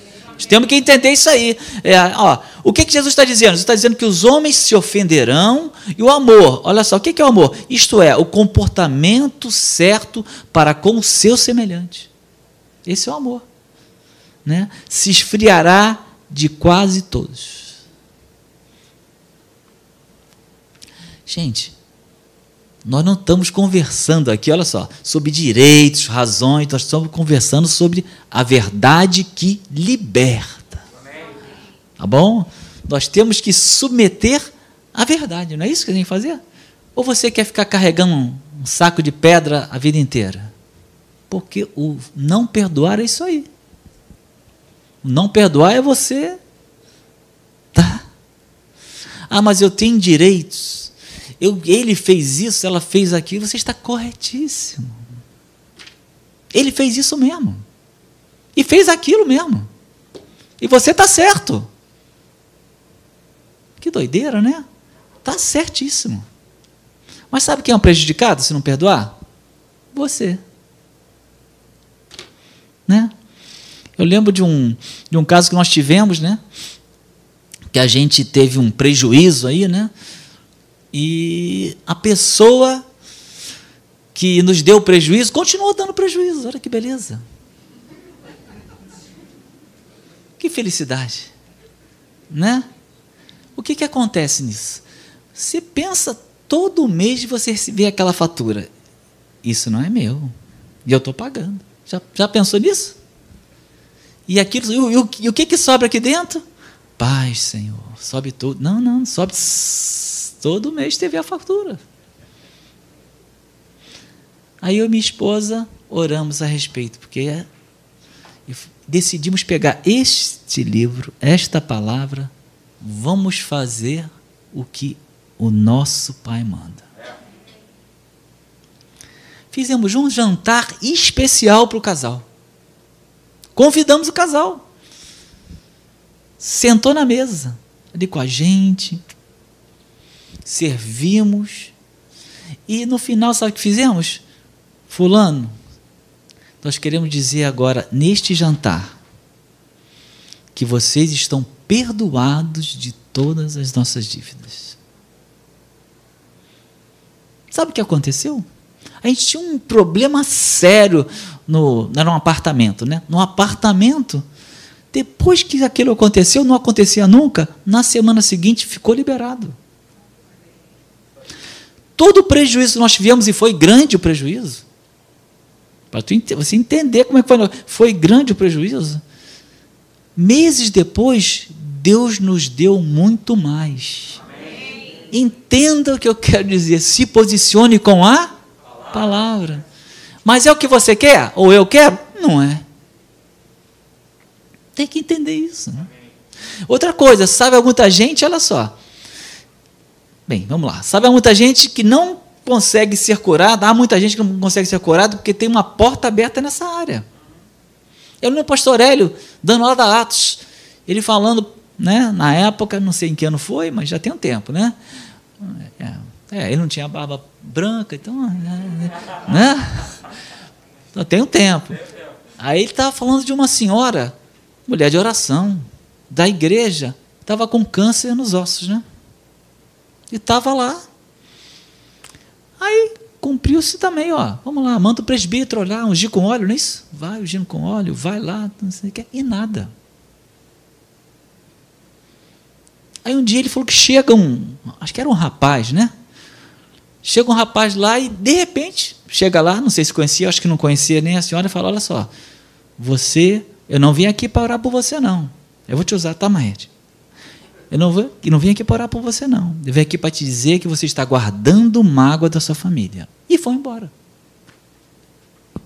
Speaker 1: Temos que entender isso aí. É, ó, o que, que Jesus está dizendo? Jesus está dizendo que os homens se ofenderão e o amor. Olha só, o que, que é o amor? Isto é, o comportamento certo para com o seu semelhante. Esse é o amor. Né? Se esfriará de quase todos. Gente, nós não estamos conversando aqui, olha só, sobre direitos, razões, nós estamos conversando sobre a verdade que liberta. Tá bom? Nós temos que submeter à verdade, não é isso que a gente tem que fazer? Ou você quer ficar carregando um saco de pedra a vida inteira? Porque o não perdoar é isso aí. O não perdoar é você. Tá? Ah, mas eu tenho direitos eu, ele fez isso, ela fez aquilo, você está corretíssimo. Ele fez isso mesmo. E fez aquilo mesmo. E você está certo. Que doideira, né? Está certíssimo. Mas sabe quem é um prejudicado se não perdoar? Você. Né? Eu lembro de um, de um caso que nós tivemos, né? Que a gente teve um prejuízo aí, né? E a pessoa que nos deu prejuízo continuou dando prejuízo. Olha que beleza. Que felicidade. Né? O que, que acontece nisso? Você pensa todo mês você vê aquela fatura. Isso não é meu. E eu estou pagando. Já, já pensou nisso? E aquilo, e, o, e o que, que sobra aqui dentro? Paz, Senhor. Sobe tudo. Não, não, sobe Todo mês teve a fatura. Aí eu e minha esposa oramos a respeito, porque decidimos pegar este livro, esta palavra, vamos fazer o que o nosso Pai manda. Fizemos um jantar especial para o casal. Convidamos o casal. Sentou na mesa, ali com a gente, servimos. E no final, sabe o que fizemos? Fulano, nós queremos dizer agora, neste jantar, que vocês estão perdoados de todas as nossas dívidas. Sabe o que aconteceu? A gente tinha um problema sério no, era um apartamento, né? No apartamento, depois que aquilo aconteceu, não acontecia nunca, na semana seguinte ficou liberado todo o prejuízo que nós tivemos, e foi grande o prejuízo, para você entender como é que foi, foi grande o prejuízo. Meses depois, Deus nos deu muito mais. Amém. Entenda o que eu quero dizer. Se posicione com a palavra. palavra. Mas é o que você quer? Ou eu quero? Não é. Tem que entender isso. Né? Outra coisa, sabe muita gente, olha só. Bem, vamos lá. Sabe, há muita gente que não consegue ser curada, há muita gente que não consegue ser curada porque tem uma porta aberta nessa área. Eu lembro o pastor Hélio dando aula da Atos, ele falando, né, na época, não sei em que ano foi, mas já tem um tempo, né? É, é ele não tinha barba branca, então, né? né? Então, tem um tempo. Aí ele estava falando de uma senhora, mulher de oração, da igreja, estava com câncer nos ossos, né? E estava lá. Aí cumpriu-se também, ó. Vamos lá, manda o presbítero olhar, ungir com óleo, não é isso? Vai ungindo com óleo, vai lá, não sei o que, e nada. Aí um dia ele falou que chega um, acho que era um rapaz, né? Chega um rapaz lá e, de repente, chega lá, não sei se conhecia, acho que não conhecia nem a senhora, e fala: Olha só, você, eu não vim aqui para orar por você, não. Eu vou te usar, tá, Maed? Eu não, vou, eu não vim aqui para orar por você, não. Eu vim aqui para te dizer que você está guardando mágoa da sua família. E foi embora. A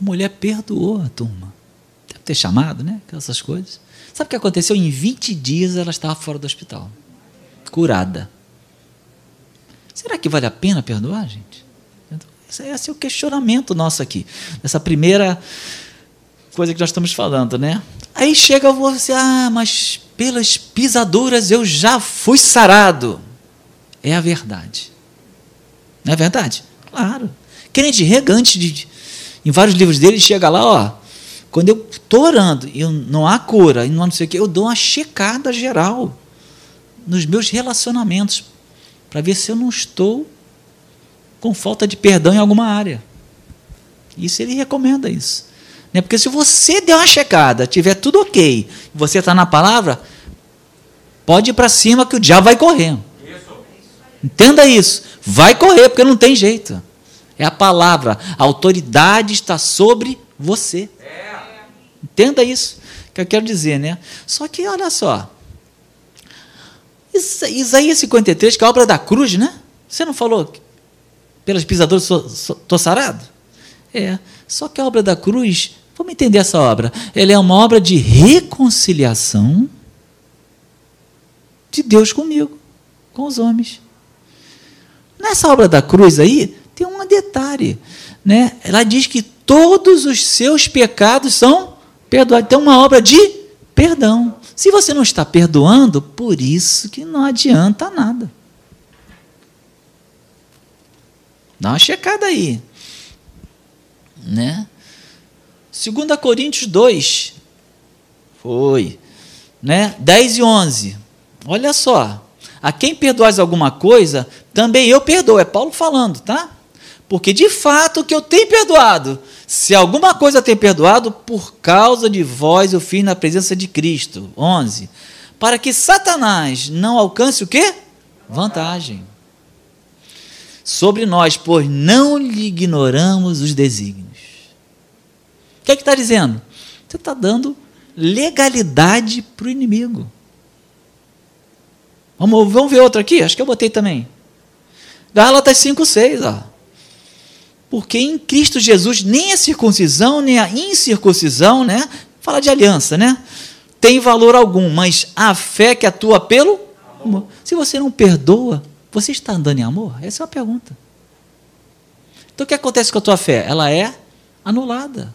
Speaker 1: mulher perdoou a turma. Deve ter chamado, né? Essas coisas. Sabe o que aconteceu? Em 20 dias ela estava fora do hospital. Curada. Será que vale a pena perdoar, gente? Esse é o questionamento nosso aqui. Essa primeira coisa que nós estamos falando, né? Aí chega você, ah, mas pelas pisaduras eu já fui sarado. É a verdade. Não é verdade? Claro. Crente regante, de, em vários livros dele, chega lá, ó. Quando eu estou orando e não há cura, e não sei o que, eu dou uma checada geral nos meus relacionamentos para ver se eu não estou com falta de perdão em alguma área. Isso ele recomenda isso. Né? Porque se você der uma checada, tiver tudo ok, você está na palavra, pode ir para cima que o diabo vai correr. Entenda isso. Vai correr, porque não tem jeito. É a palavra. A autoridade está sobre você. Entenda isso que eu quero dizer, né? Só que olha só. Isaías 53, que é a obra da cruz, né? Você não falou pelas pisadoras estou sarado? É. Só que a obra da cruz Vamos entender essa obra. Ela é uma obra de reconciliação de Deus comigo, com os homens. Nessa obra da cruz aí, tem um detalhe. Né? Ela diz que todos os seus pecados são perdoados. É uma obra de perdão. Se você não está perdoando, por isso que não adianta nada. Dá uma checada aí. Né? 2 Coríntios 2. Foi. Né? 10 e 11. Olha só. A quem perdoais alguma coisa, também eu perdoo. É Paulo falando, tá? Porque de fato que eu tenho perdoado. Se alguma coisa tem perdoado, por causa de vós eu fiz na presença de Cristo. 11. Para que Satanás não alcance o quê? Vantagem. Sobre nós, pois não lhe ignoramos os desígnios. O que é que está dizendo? Você está dando legalidade para o inimigo. Vamos, vamos ver outro aqui? Acho que eu botei também. Gálatas 5, 6. Ó. Porque em Cristo Jesus nem a circuncisão, nem a incircuncisão, né? Fala de aliança, né? Tem valor algum, mas a fé que atua pelo amor. Se você não perdoa, você está andando em amor? Essa é a pergunta. Então o que acontece com a tua fé? Ela é anulada.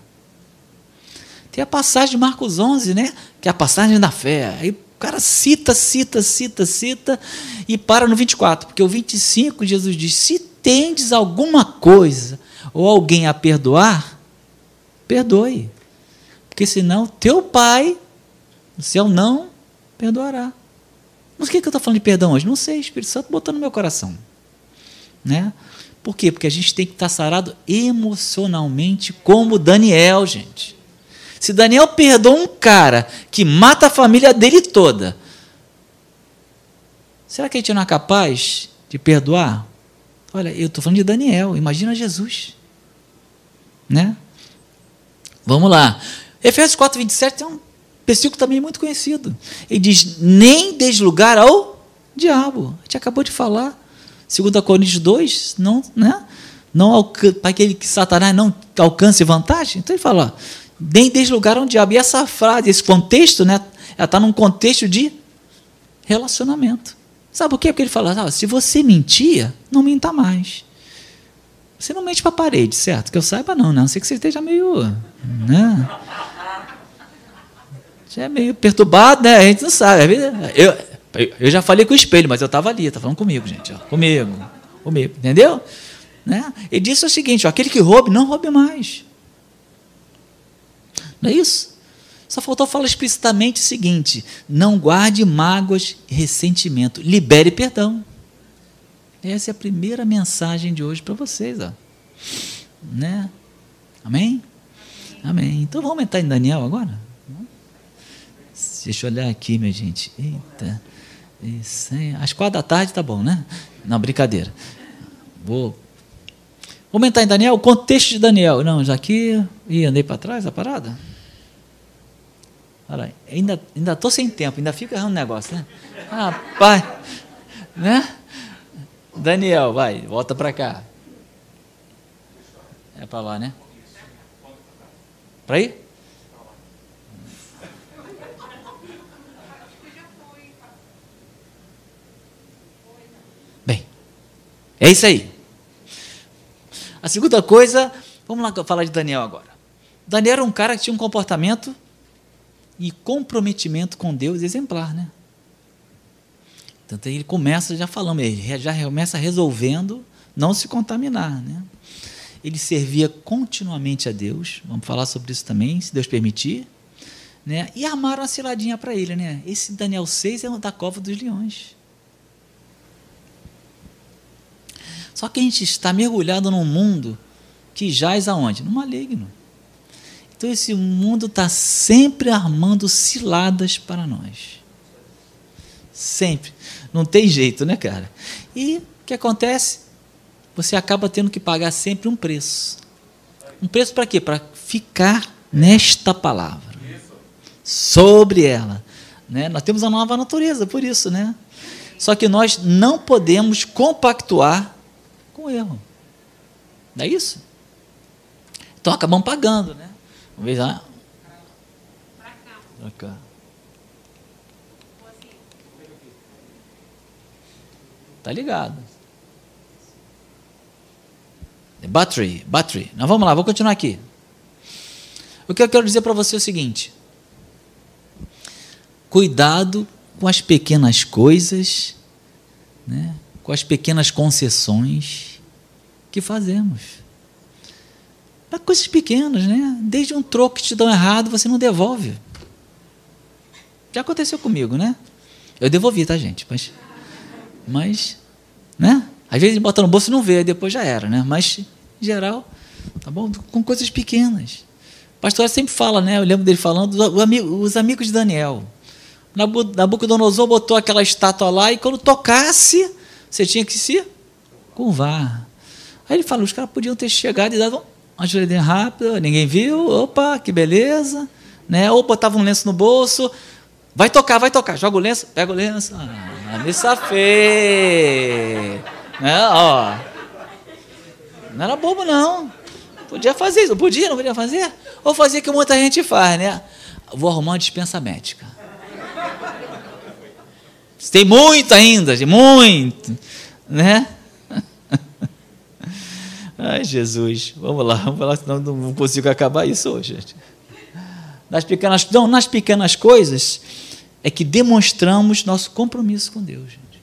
Speaker 1: Tem a passagem de Marcos 11, né? Que é a passagem da fé. Aí o cara cita, cita, cita, cita e para no 24, porque o 25 Jesus diz: "Se tendes alguma coisa ou alguém a perdoar, perdoe. Porque senão teu pai, o céu não perdoará." Mas o que, que eu estou falando de perdão hoje? Não sei, Espírito Santo botou no meu coração. Né? Por quê? Porque a gente tem que estar sarado emocionalmente, como Daniel, gente. Se Daniel perdoa um cara que mata a família dele toda, será que a gente não é capaz de perdoar? Olha, eu estou falando de Daniel, imagina Jesus. Né? Vamos lá. Efésios 4, 27 é um versículo também muito conhecido. Ele diz: nem deslugar ao diabo. A gente acabou de falar. 2 Coríntios 2, não, né? não para aquele que Satanás não alcance vantagem. Então ele fala: nem deslugaram o diabo. E essa frase, esse contexto, né, ela está num contexto de relacionamento. Sabe por quê? Porque ele fala, ah, se você mentia, não minta mais. Você não mente para a parede, certo? Que eu saiba não, né? A não ser que você esteja meio... Né? Já é meio perturbado, né? A gente não sabe. Eu, eu já falei com o espelho, mas eu estava ali, está falando comigo, gente. Ó, comigo, comigo, entendeu? Né? Ele disse o seguinte, ó, aquele que roube, não roube mais. É isso? Só faltou falar explicitamente o seguinte: não guarde mágoas e ressentimento, libere perdão. Essa é a primeira mensagem de hoje para vocês, ó. Né? Amém? Amém. Então vamos entrar em Daniel agora? Deixa eu olhar aqui, minha gente. Eita. Isso aí. Às quatro da tarde tá bom, né? Não, brincadeira. Vou. Vamos entrar em Daniel, o contexto de Daniel. Não, já aqui. Ih, andei para trás a parada? Olha. Ainda, ainda tô sem tempo, ainda fica errando o negócio, né? Rapaz. Né? Daniel, vai, volta para cá. É para lá, né? Para aí? Bem, é isso aí. A segunda coisa, vamos lá falar de Daniel agora. Daniel era um cara que tinha um comportamento e comprometimento com Deus exemplar, né? Tanto ele começa já falando, ele já começa resolvendo não se contaminar, né? Ele servia continuamente a Deus, vamos falar sobre isso também, se Deus permitir, né? E armaram uma ciladinha para ele, né? Esse Daniel 6 é da cova dos leões. Só que a gente está mergulhado num mundo que jaz aonde? No maligno. Então esse mundo está sempre armando ciladas para nós. Sempre. Não tem jeito, né, cara? E o que acontece? Você acaba tendo que pagar sempre um preço. Um preço para quê? Para ficar nesta palavra. Sobre ela. Né? Nós temos a nova natureza, por isso, né? Só que nós não podemos compactuar com o erro. Não é isso? Então acabamos pagando, né? Ver lá. Pra cá. Tá ligado. Battery, battery. Nós vamos lá, vou continuar aqui. O que eu quero dizer para você é o seguinte: cuidado com as pequenas coisas, né? com as pequenas concessões que fazemos. Para coisas pequenas, né? Desde um troco que te dão errado, você não devolve. Já aconteceu comigo, né? Eu devolvi, tá, gente? Mas, mas né? Às vezes bota no bolso e não vê, depois já era, né? Mas, em geral, tá bom? Com coisas pequenas. O pastor sempre fala, né? Eu lembro dele falando, os amigos de Daniel. Nabucodonosor botou aquela estátua lá e quando tocasse, você tinha que se curvar. Aí ele fala, os caras podiam ter chegado e dado uma joelhinha rápida, ninguém viu, opa, que beleza, né? Ou botava um lenço no bolso, vai tocar, vai tocar, joga o lenço, pega o lenço, ah, me safei, né? Ó, não era bobo não, podia fazer isso, podia, não podia fazer? Ou fazer que muita gente faz, né? Vou arrumar uma dispensa médica. Tem muito ainda, muito, né? Ai, Jesus, vamos lá, vamos lá, senão não consigo acabar isso hoje. Gente. Nas pequenas, não, nas pequenas coisas é que demonstramos nosso compromisso com Deus. Gente.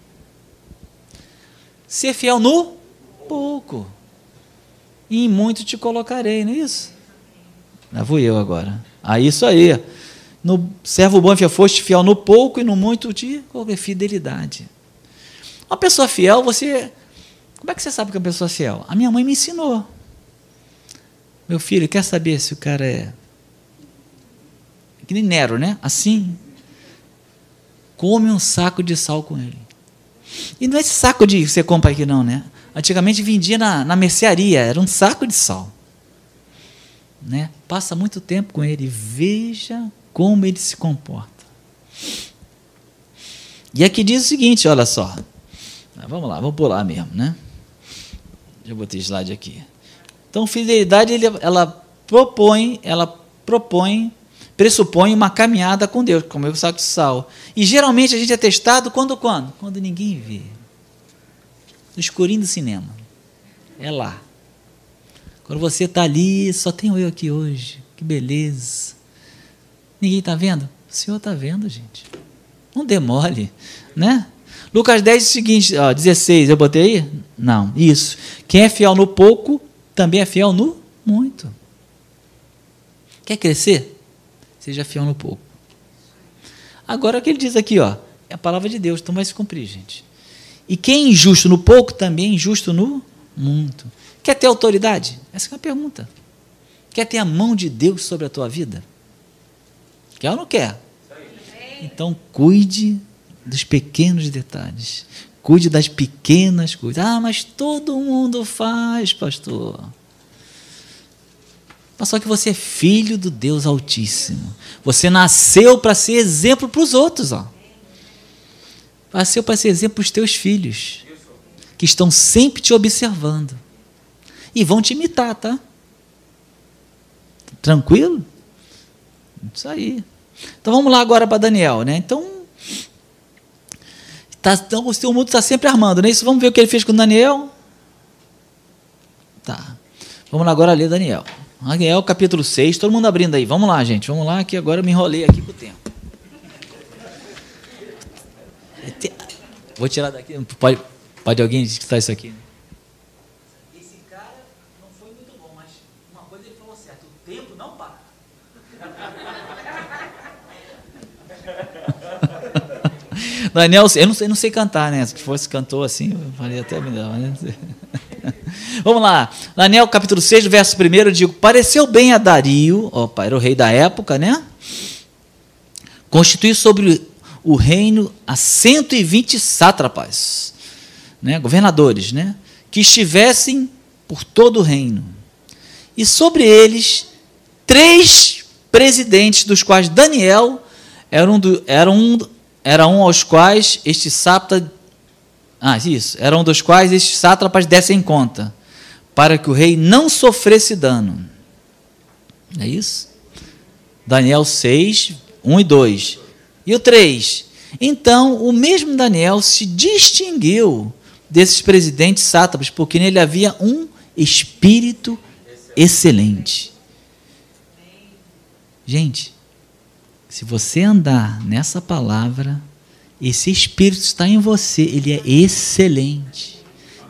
Speaker 1: Ser fiel no pouco. E em muito te colocarei, não é isso? Lá vou eu agora. Ah, isso aí. No servo bom e foste fiel no pouco e no muito coloquei fidelidade. Uma pessoa fiel, você como é que você sabe que é uma pessoa fiel? A minha mãe me ensinou. Meu filho, quer saber se o cara é. Que nem Nero, né? Assim. Come um saco de sal com ele. E não é esse saco de você compra aqui, não, né? Antigamente vendia na, na mercearia, era um saco de sal. Né? Passa muito tempo com ele, veja como ele se comporta. E aqui diz o seguinte, olha só. Vamos lá, vamos pular mesmo, né? Já botei slide aqui. Então, fidelidade ela propõe, ela propõe, pressupõe uma caminhada com Deus, como eu saco de sal. E geralmente a gente é testado quando quando? Quando ninguém vê. No escurinho do cinema. É lá. Quando você está ali, só tenho eu aqui hoje. Que beleza. Ninguém está vendo? O Senhor está vendo, gente. Não demore, né? Lucas 10 é o seguinte, ó, 16, eu botei aí? Não, isso. Quem é fiel no pouco, também é fiel no muito. Quer crescer? Seja fiel no pouco. Agora o que ele diz aqui, ó, é a palavra de Deus, então vai se cumprir, gente. E quem é injusto no pouco também é injusto no muito. Quer ter autoridade? Essa é a pergunta. Quer ter a mão de Deus sobre a tua vida? Quer ou não quer? Então cuide dos pequenos detalhes. Cuide das pequenas coisas. Ah, mas todo mundo faz, pastor. Mas só que você é filho do Deus Altíssimo. Você nasceu para ser exemplo para os outros. Ó. Nasceu para ser exemplo para os teus filhos. Que estão sempre te observando. E vão te imitar, tá? Tranquilo? Isso aí. Então vamos lá agora para Daniel, né? Então, tá, então o mundo está sempre armando, né? Isso, vamos ver o que ele fez com Daniel. Tá. Vamos lá agora ler Daniel. Daniel, capítulo 6, todo mundo abrindo aí. Vamos lá, gente. Vamos lá, que agora eu me enrolei aqui com o tempo. Vou tirar daqui. Pode, pode alguém escutar isso aqui? Esse cara não foi muito bom, mas uma coisa ele falou certo: o tempo não para. Daniel, eu não sei, não sei cantar, né? Se fosse cantor assim, eu faria até melhor. Né? Vamos lá. Daniel capítulo 6, verso 1, digo: Pareceu bem a Dario, opa, era o rei da época, né? Constituir sobre o reino a 120 sátrapas, né? governadores, né? Que estivessem por todo o reino. E sobre eles, três presidentes, dos quais Daniel era um, do, era um, era um aos quais este sátrapa. Ah, isso. Era um dos quais estes sátrapas dessem conta, para que o rei não sofresse dano. É isso? Daniel 6, 1 e 2. E o 3. Então, o mesmo Daniel se distinguiu desses presidentes sátrapas, porque nele havia um espírito excelente. Gente, se você andar nessa palavra, esse Espírito está em você, ele é excelente.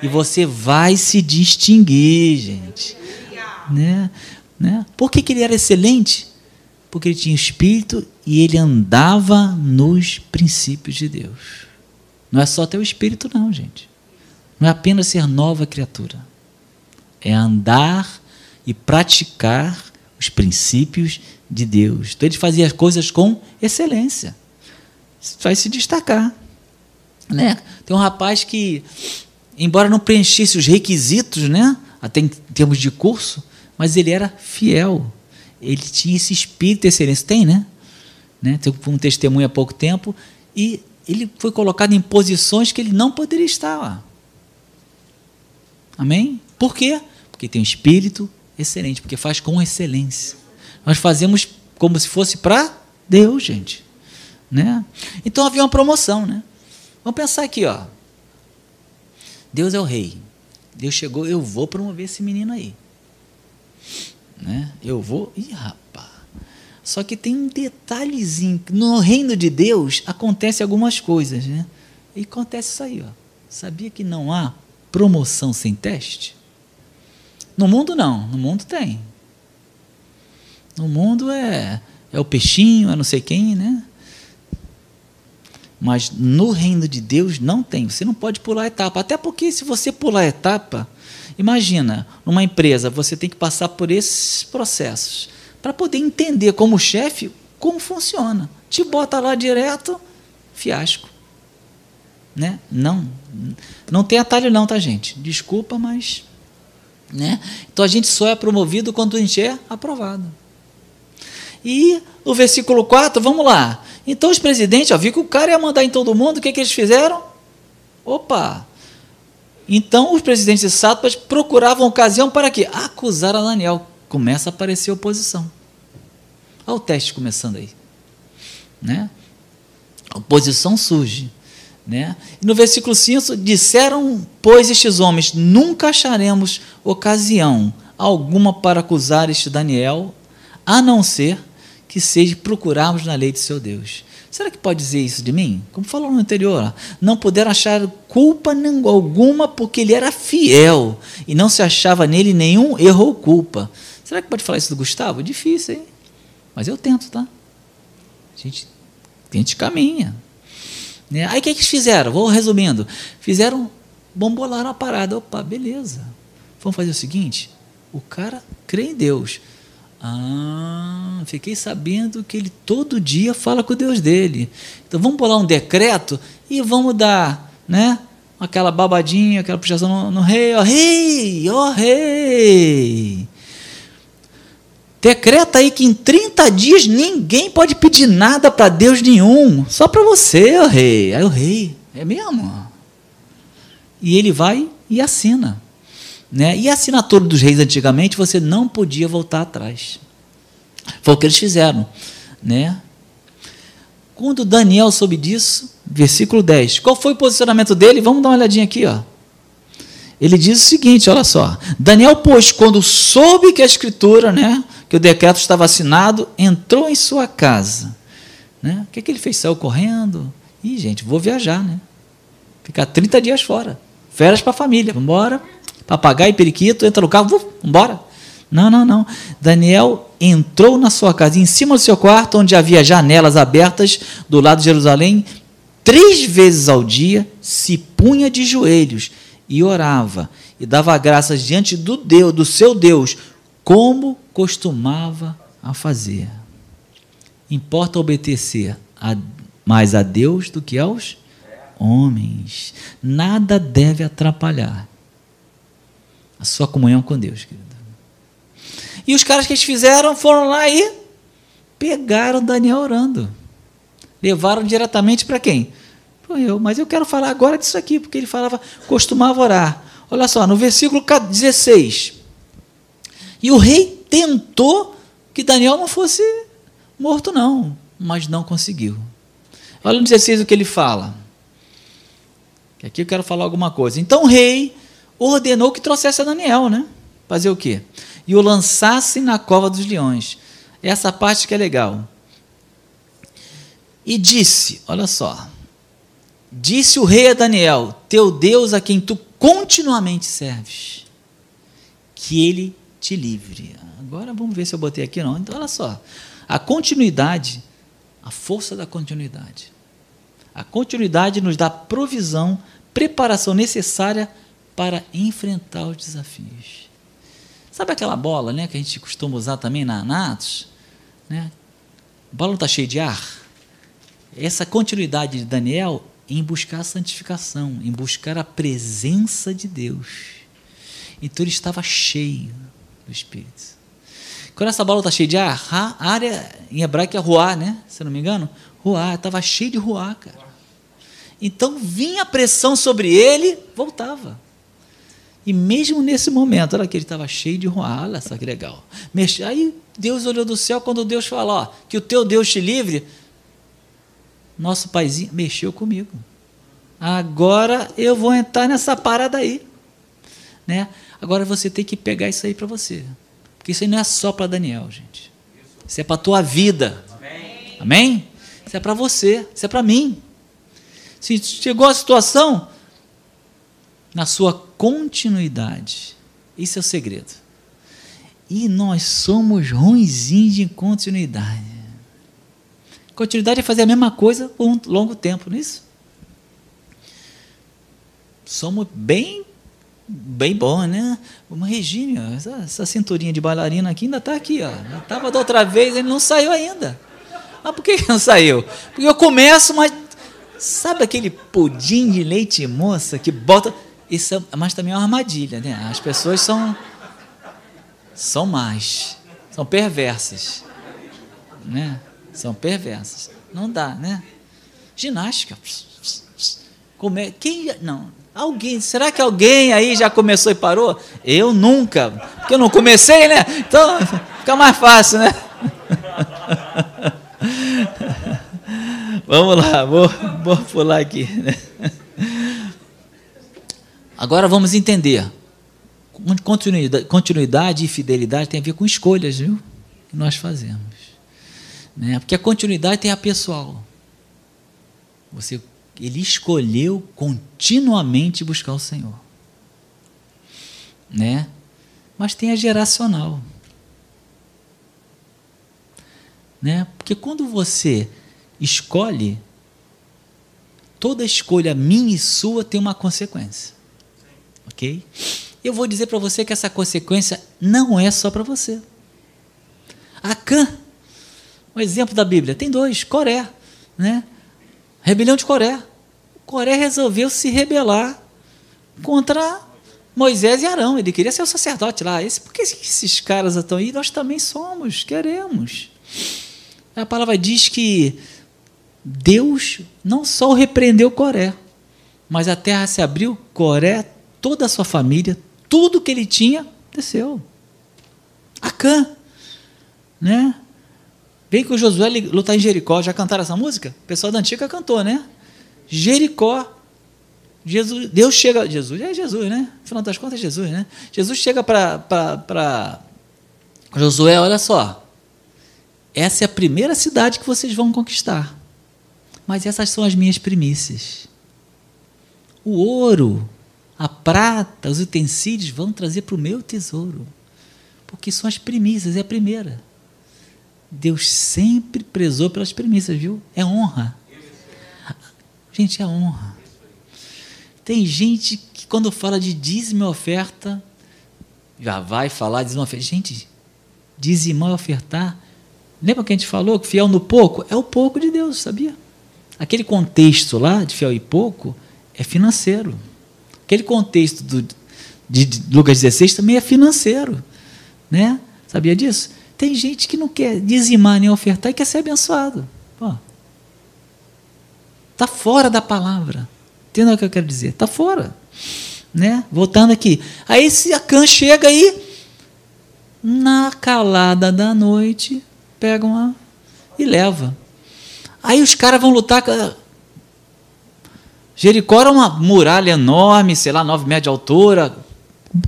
Speaker 1: E você vai se distinguir, gente. Né? Né? Por que, que ele era excelente? Porque ele tinha Espírito e ele andava nos princípios de Deus. Não é só ter o Espírito, não, gente. Não é apenas ser nova criatura. É andar e praticar os princípios de Deus. Então ele fazia as coisas com excelência. Vai se destacar. Né? Tem um rapaz que, embora não preenchesse os requisitos, né? até em termos de curso, mas ele era fiel. Ele tinha esse espírito de excelência. Tem, né? né? Tem um testemunho há pouco tempo. E ele foi colocado em posições que ele não poderia estar lá. Amém? Por quê? Porque tem um espírito excelente, porque faz com excelência. Nós fazemos como se fosse para Deus, gente. Né? Então havia uma promoção. Né? Vamos pensar aqui. Ó. Deus é o rei. Deus chegou, eu vou promover esse menino aí. Né? Eu vou. Ih, rapaz. Só que tem um detalhezinho. No reino de Deus acontece algumas coisas. Né? E acontece isso aí. Ó. Sabia que não há promoção sem teste? No mundo não. No mundo tem. No mundo é, é o peixinho, é não sei quem, né? Mas no reino de Deus não tem. Você não pode pular etapa. Até porque se você pular etapa, imagina, numa empresa, você tem que passar por esses processos para poder entender como chefe como funciona. Te bota lá direto, fiasco. Né? Não. Não tem atalho não, tá, gente? Desculpa, mas né? Então a gente só é promovido quando a gente é aprovado. E no versículo 4, vamos lá. Então os presidentes, ó, viu que o cara ia mandar em todo mundo, o que, que eles fizeram? Opa! Então os presidentes de sátrapas procuravam ocasião para quê? Acusar a Daniel. Começa a aparecer oposição. Olha o teste começando aí. Né? A oposição surge. Né? E no versículo 5, disseram, pois, estes homens: Nunca acharemos ocasião alguma para acusar este Daniel, a não ser que seja procurarmos na lei de seu Deus. Será que pode dizer isso de mim? Como falou no anterior, não puderam achar culpa alguma porque ele era fiel e não se achava nele nenhum erro ou culpa. Será que pode falar isso do Gustavo? Difícil, hein? Mas eu tento, tá? A gente, a gente caminha. Né? Aí o que, que eles fizeram? Vou resumindo. Fizeram, bombolaram a parada. Opa, beleza. Vamos fazer o seguinte: o cara crê em Deus. Ah, fiquei sabendo que ele todo dia fala com Deus dele. Então vamos bolar um decreto e vamos dar, né? Aquela babadinha, aquela puxação no, no rei, ó rei, ó rei. Decreta aí que em 30 dias ninguém pode pedir nada para Deus nenhum, só para você, ó rei. Aí o rei, é mesmo? E ele vai e assina. Né? E a assinatura dos reis antigamente você não podia voltar atrás. Foi o que eles fizeram. Né? Quando Daniel soube disso, versículo 10, qual foi o posicionamento dele? Vamos dar uma olhadinha aqui. Ó. Ele diz o seguinte: olha só. Daniel, pois, quando soube que a escritura, né, que o decreto estava assinado, entrou em sua casa. Né? O que, que ele fez? Saiu correndo. Ih, gente, vou viajar, né? Ficar 30 dias fora. Férias para a família. Vamos embora papagaio e periquito, entra no carro, vamos embora. Não, não, não. Daniel entrou na sua casa, em cima do seu quarto, onde havia janelas abertas do lado de Jerusalém, três vezes ao dia, se punha de joelhos e orava e dava graças diante do Deus, do seu Deus, como costumava a fazer. Importa obedecer a, mais a Deus do que aos homens. Nada deve atrapalhar a sua comunhão com Deus, querido. E os caras que eles fizeram foram lá e pegaram Daniel orando. Levaram diretamente para quem? Para eu, mas eu quero falar agora disso aqui, porque ele falava, costumava orar. Olha só, no versículo 16. E o rei tentou que Daniel não fosse morto, não, mas não conseguiu. Olha no 16 o que ele fala. Aqui eu quero falar alguma coisa. Então o rei ordenou que trouxesse a Daniel, né? Fazer o quê? E o lançasse na cova dos leões. Essa parte que é legal. E disse, olha só, disse o rei a Daniel, teu Deus a quem tu continuamente serves, que ele te livre. Agora vamos ver se eu botei aqui não. Então olha só, a continuidade, a força da continuidade. A continuidade nos dá provisão, preparação necessária para enfrentar os desafios. Sabe aquela bola né, que a gente costuma usar também na, na Atos? Né? A bola não está cheia de ar? Essa continuidade de Daniel em buscar a santificação, em buscar a presença de Deus. Então ele estava cheio do Espírito. Quando essa bola está cheia de ar, a área em hebraico é ruá, né? Se não me engano, ruá, estava cheio de ruá, cara. Então vinha a pressão sobre ele, voltava. E mesmo nesse momento, olha que ele estava cheio de ruim, olha só que legal. Aí Deus olhou do céu, quando Deus falou, ó, que o teu Deus te livre, nosso paizinho mexeu comigo. Agora eu vou entrar nessa parada aí. Né? Agora você tem que pegar isso aí para você. Porque isso aí não é só para Daniel, gente. Isso é para a tua vida. Amém? Amém? Isso é para você, isso é para mim. Se chegou a situação, na sua continuidade. Esse é o segredo. E nós somos ruinzinhos de continuidade. Continuidade é fazer a mesma coisa por um longo tempo, não é isso? Somos bem bem bom, né? Uma regime, essa, essa, cinturinha de bailarina aqui ainda está aqui, ó. Estava da outra vez, ele não saiu ainda. Mas por que não saiu? Porque eu começo, mas sabe aquele pudim de leite moça que bota isso é, mas também é uma armadilha, né? As pessoas são são más, são perversas, né? São perversas. Não dá, né? Ginástica. Como quem não? Alguém, será que alguém aí já começou e parou? Eu nunca, porque eu não comecei, né? Então fica mais fácil, né? Vamos lá, vou, vou pular aqui. Né? Agora vamos entender. Continuidade, continuidade e fidelidade tem a ver com escolhas, viu? Que nós fazemos. Né? Porque a continuidade tem a pessoal. Você, ele escolheu continuamente buscar o Senhor. Né? Mas tem a geracional. Né? Porque quando você escolhe, toda escolha minha e sua tem uma consequência. Ok? Eu vou dizer para você que essa consequência não é só para você. Acã, um exemplo da Bíblia, tem dois, Coré, né? Rebelião de Coré. Coré resolveu se rebelar contra Moisés e Arão. Ele queria ser o sacerdote lá. Esse, por que esses caras estão aí? Nós também somos, queremos. A palavra diz que Deus não só repreendeu Coré, mas a terra se abriu, Coré, toda a sua família, tudo que ele tinha, desceu. Acã, né? Vem com Josué lutar em Jericó. Já cantaram essa música? O pessoal da antiga cantou, né? Jericó. Jesus, Deus chega. Jesus é Jesus, né? Afinal das contas, é Jesus, né? Jesus chega para Josué: olha só. Essa é a primeira cidade que vocês vão conquistar. Mas essas são as minhas primícias. O ouro, a prata, os utensílios vão trazer para o meu tesouro. Porque são as primícias, é a primeira. Deus sempre prezou pelas primícias, viu? É honra. Gente, é honra. Tem gente que quando fala de dízimo e oferta, já vai falar de dízimo e oferta. Gente, dizimar e ofertar. Lembra que a gente falou que fiel no pouco? É o pouco de Deus, sabia? Aquele contexto lá de fiel e pouco é financeiro. Aquele contexto do, de, de Lucas 16 também é financeiro. Né? Sabia disso? Tem gente que não quer dizimar nem ofertar e quer ser abençoado. Está fora da palavra. Entendeu o que eu quero dizer? Está fora. Né? Voltando aqui. Aí esse Acã chega aí, na calada da noite, pega uma e leva. Aí os caras vão lutar. Jericó era uma muralha enorme, sei lá, nove metros de altura.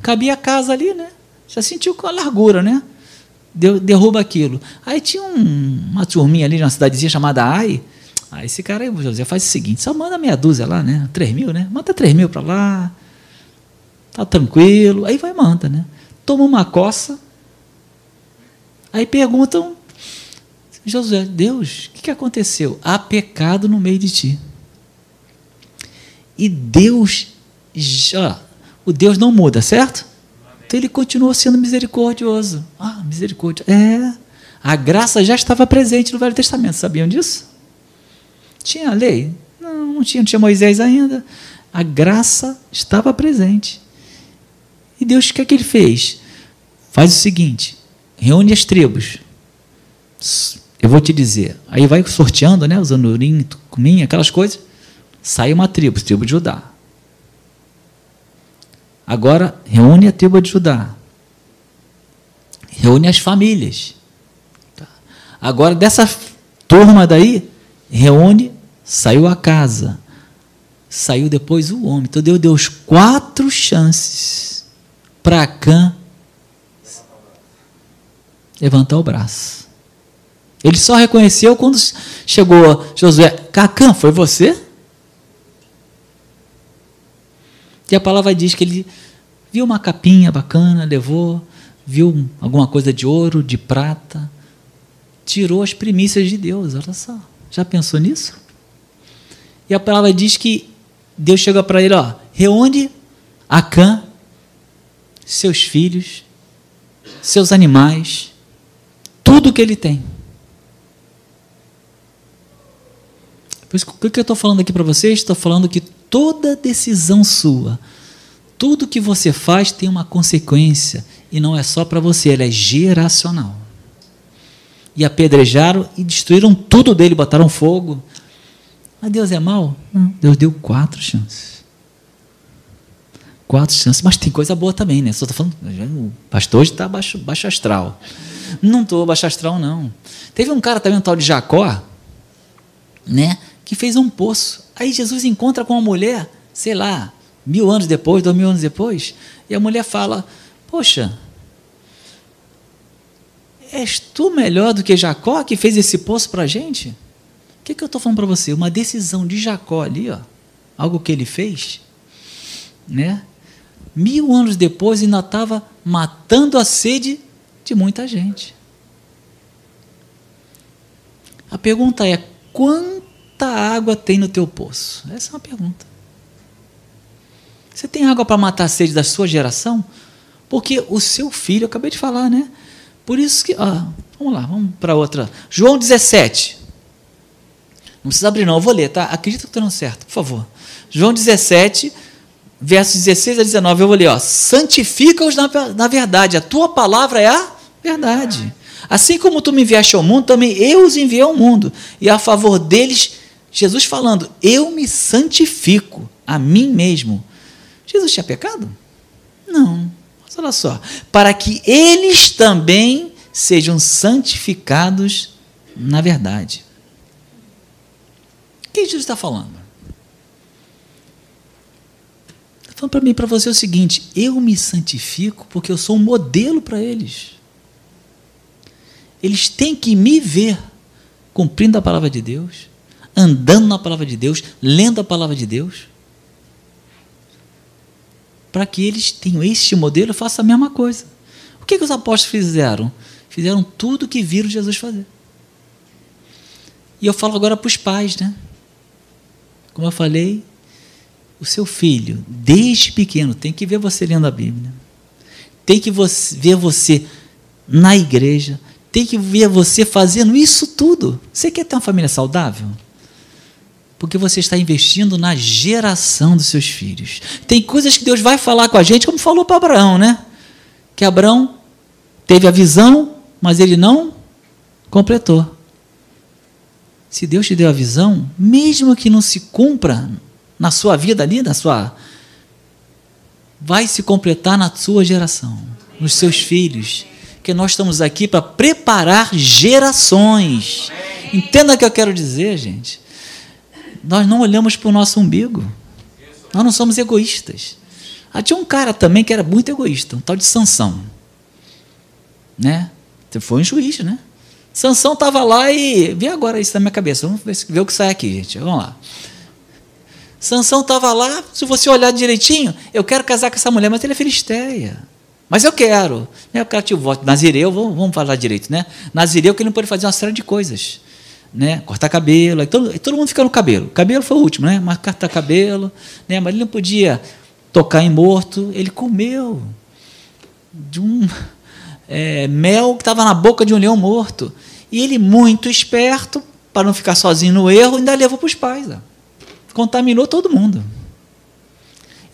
Speaker 1: Cabia a casa ali, né? Já sentiu com a largura, né? Derruba aquilo. Aí tinha um, uma turminha ali de uma cidadezinha chamada Ai. Aí esse cara aí, José, faz o seguinte: só manda meia dúzia lá, né? 3 mil, né? Manda 3 mil para lá. Tá tranquilo. Aí vai manda, né? Toma uma coça. Aí perguntam: Josué, Deus, o que, que aconteceu? Há pecado no meio de ti. E Deus, já, o Deus não muda, certo? Então ele continuou sendo misericordioso. Ah, misericórdia. É. A graça já estava presente no Velho Testamento, sabiam disso? Tinha lei? Não, não tinha, não tinha Moisés ainda. A graça estava presente. E Deus, o que é que ele fez? Faz o seguinte: reúne as tribos. Eu vou te dizer. Aí vai sorteando, né? Usando urim, tucumim, aquelas coisas. Sai uma tribo, tribo de Judá. Agora, reúne a tribo de Judá. Reúne as famílias. Tá. Agora, dessa turma daí, reúne, saiu a casa. Saiu depois o homem. Então, Deus deu quatro chances para Cã levantar o braço. Ele só reconheceu quando chegou Josué. Cacã, foi você? E a palavra diz que ele viu uma capinha bacana, levou, viu alguma coisa de ouro, de prata, tirou as primícias de Deus. Olha só, já pensou nisso? E a palavra diz que Deus chega para ele, ó, reúne Acã, seus filhos, seus animais, tudo que ele tem. Por isso, o que eu estou falando aqui para vocês? Estou falando que toda decisão sua, tudo que você faz tem uma consequência e não é só para você, ela é geracional. E apedrejaram e destruíram tudo dele, botaram fogo. Mas Deus é mau? Não, Deus deu quatro chances. Quatro chances, mas tem coisa boa também, né? Só estou falando, o pastor hoje está baixo, baixo astral. Não estou baixo astral, não. Teve um cara também, um tal de Jacó, né? Que fez um poço. Aí Jesus encontra com uma mulher, sei lá, mil anos depois, dois mil anos depois, e a mulher fala: Poxa, és tu melhor do que Jacó que fez esse poço para a gente? O que, que eu estou falando para você? Uma decisão de Jacó ali, ó, algo que ele fez, né? Mil anos depois ainda estava matando a sede de muita gente. A pergunta é: quanto quanta água tem no teu poço? Essa é uma pergunta. Você tem água para matar a sede da sua geração? Porque o seu filho, eu acabei de falar, né? Por isso que. Ah, vamos lá, vamos para outra. João 17. Não precisa abrir, não, eu vou ler, tá? Acredita que estou dando certo, por favor. João 17, versos 16 a 19, eu vou ler, ó. Santifica-os na, na verdade, a tua palavra é a verdade. Assim como tu me enviaste ao mundo, também eu os enviei ao mundo. E a favor deles, Jesus falando, eu me santifico a mim mesmo. Jesus tinha pecado? Não. Mas olha só. Para que eles também sejam santificados na verdade. O que Jesus está falando? Está falando para mim para você o seguinte: eu me santifico porque eu sou um modelo para eles. Eles têm que me ver cumprindo a palavra de Deus, andando na palavra de Deus, lendo a palavra de Deus. Para que eles tenham este modelo, eu faço a mesma coisa. O que, que os apóstolos fizeram? Fizeram tudo o que viram Jesus fazer. E eu falo agora para os pais, né? Como eu falei, o seu filho, desde pequeno, tem que ver você lendo a Bíblia. Tem que ver você na igreja, tem que ver você fazendo isso tudo. Você quer ter uma família saudável? Porque você está investindo na geração dos seus filhos. Tem coisas que Deus vai falar com a gente, como falou para Abraão, né? Que Abraão teve a visão, mas ele não completou. Se Deus te deu a visão, mesmo que não se cumpra na sua vida ali, na sua vai se completar na sua geração, nos seus filhos porque nós estamos aqui para preparar gerações. Entenda o que eu quero dizer, gente. Nós não olhamos para o nosso umbigo. Nós não somos egoístas. Ah, tinha um cara também que era muito egoísta, um tal de Sansão. Né? Foi um juiz, né? Sansão estava lá e. Vê agora isso na minha cabeça. Vamos ver, o que sai aqui, gente. Vamos lá. Sansão estava lá, se você olhar direitinho, eu quero casar com essa mulher, mas ele é filisteia. Mas eu quero. Né? Eu quero te voto. Nazireu, vamos, falar direito, né? Nazireu que ele não pode fazer uma série de coisas. Né? Cortar cabelo, aí todo, todo mundo fica no cabelo. Cabelo foi o último, né? Mas cortar cabelo, né? Mas ele não podia tocar em morto. Ele comeu de um é, mel que estava na boca de um leão morto. E ele, muito esperto, para não ficar sozinho no erro, ainda levou para os pais. Ó. Contaminou todo mundo.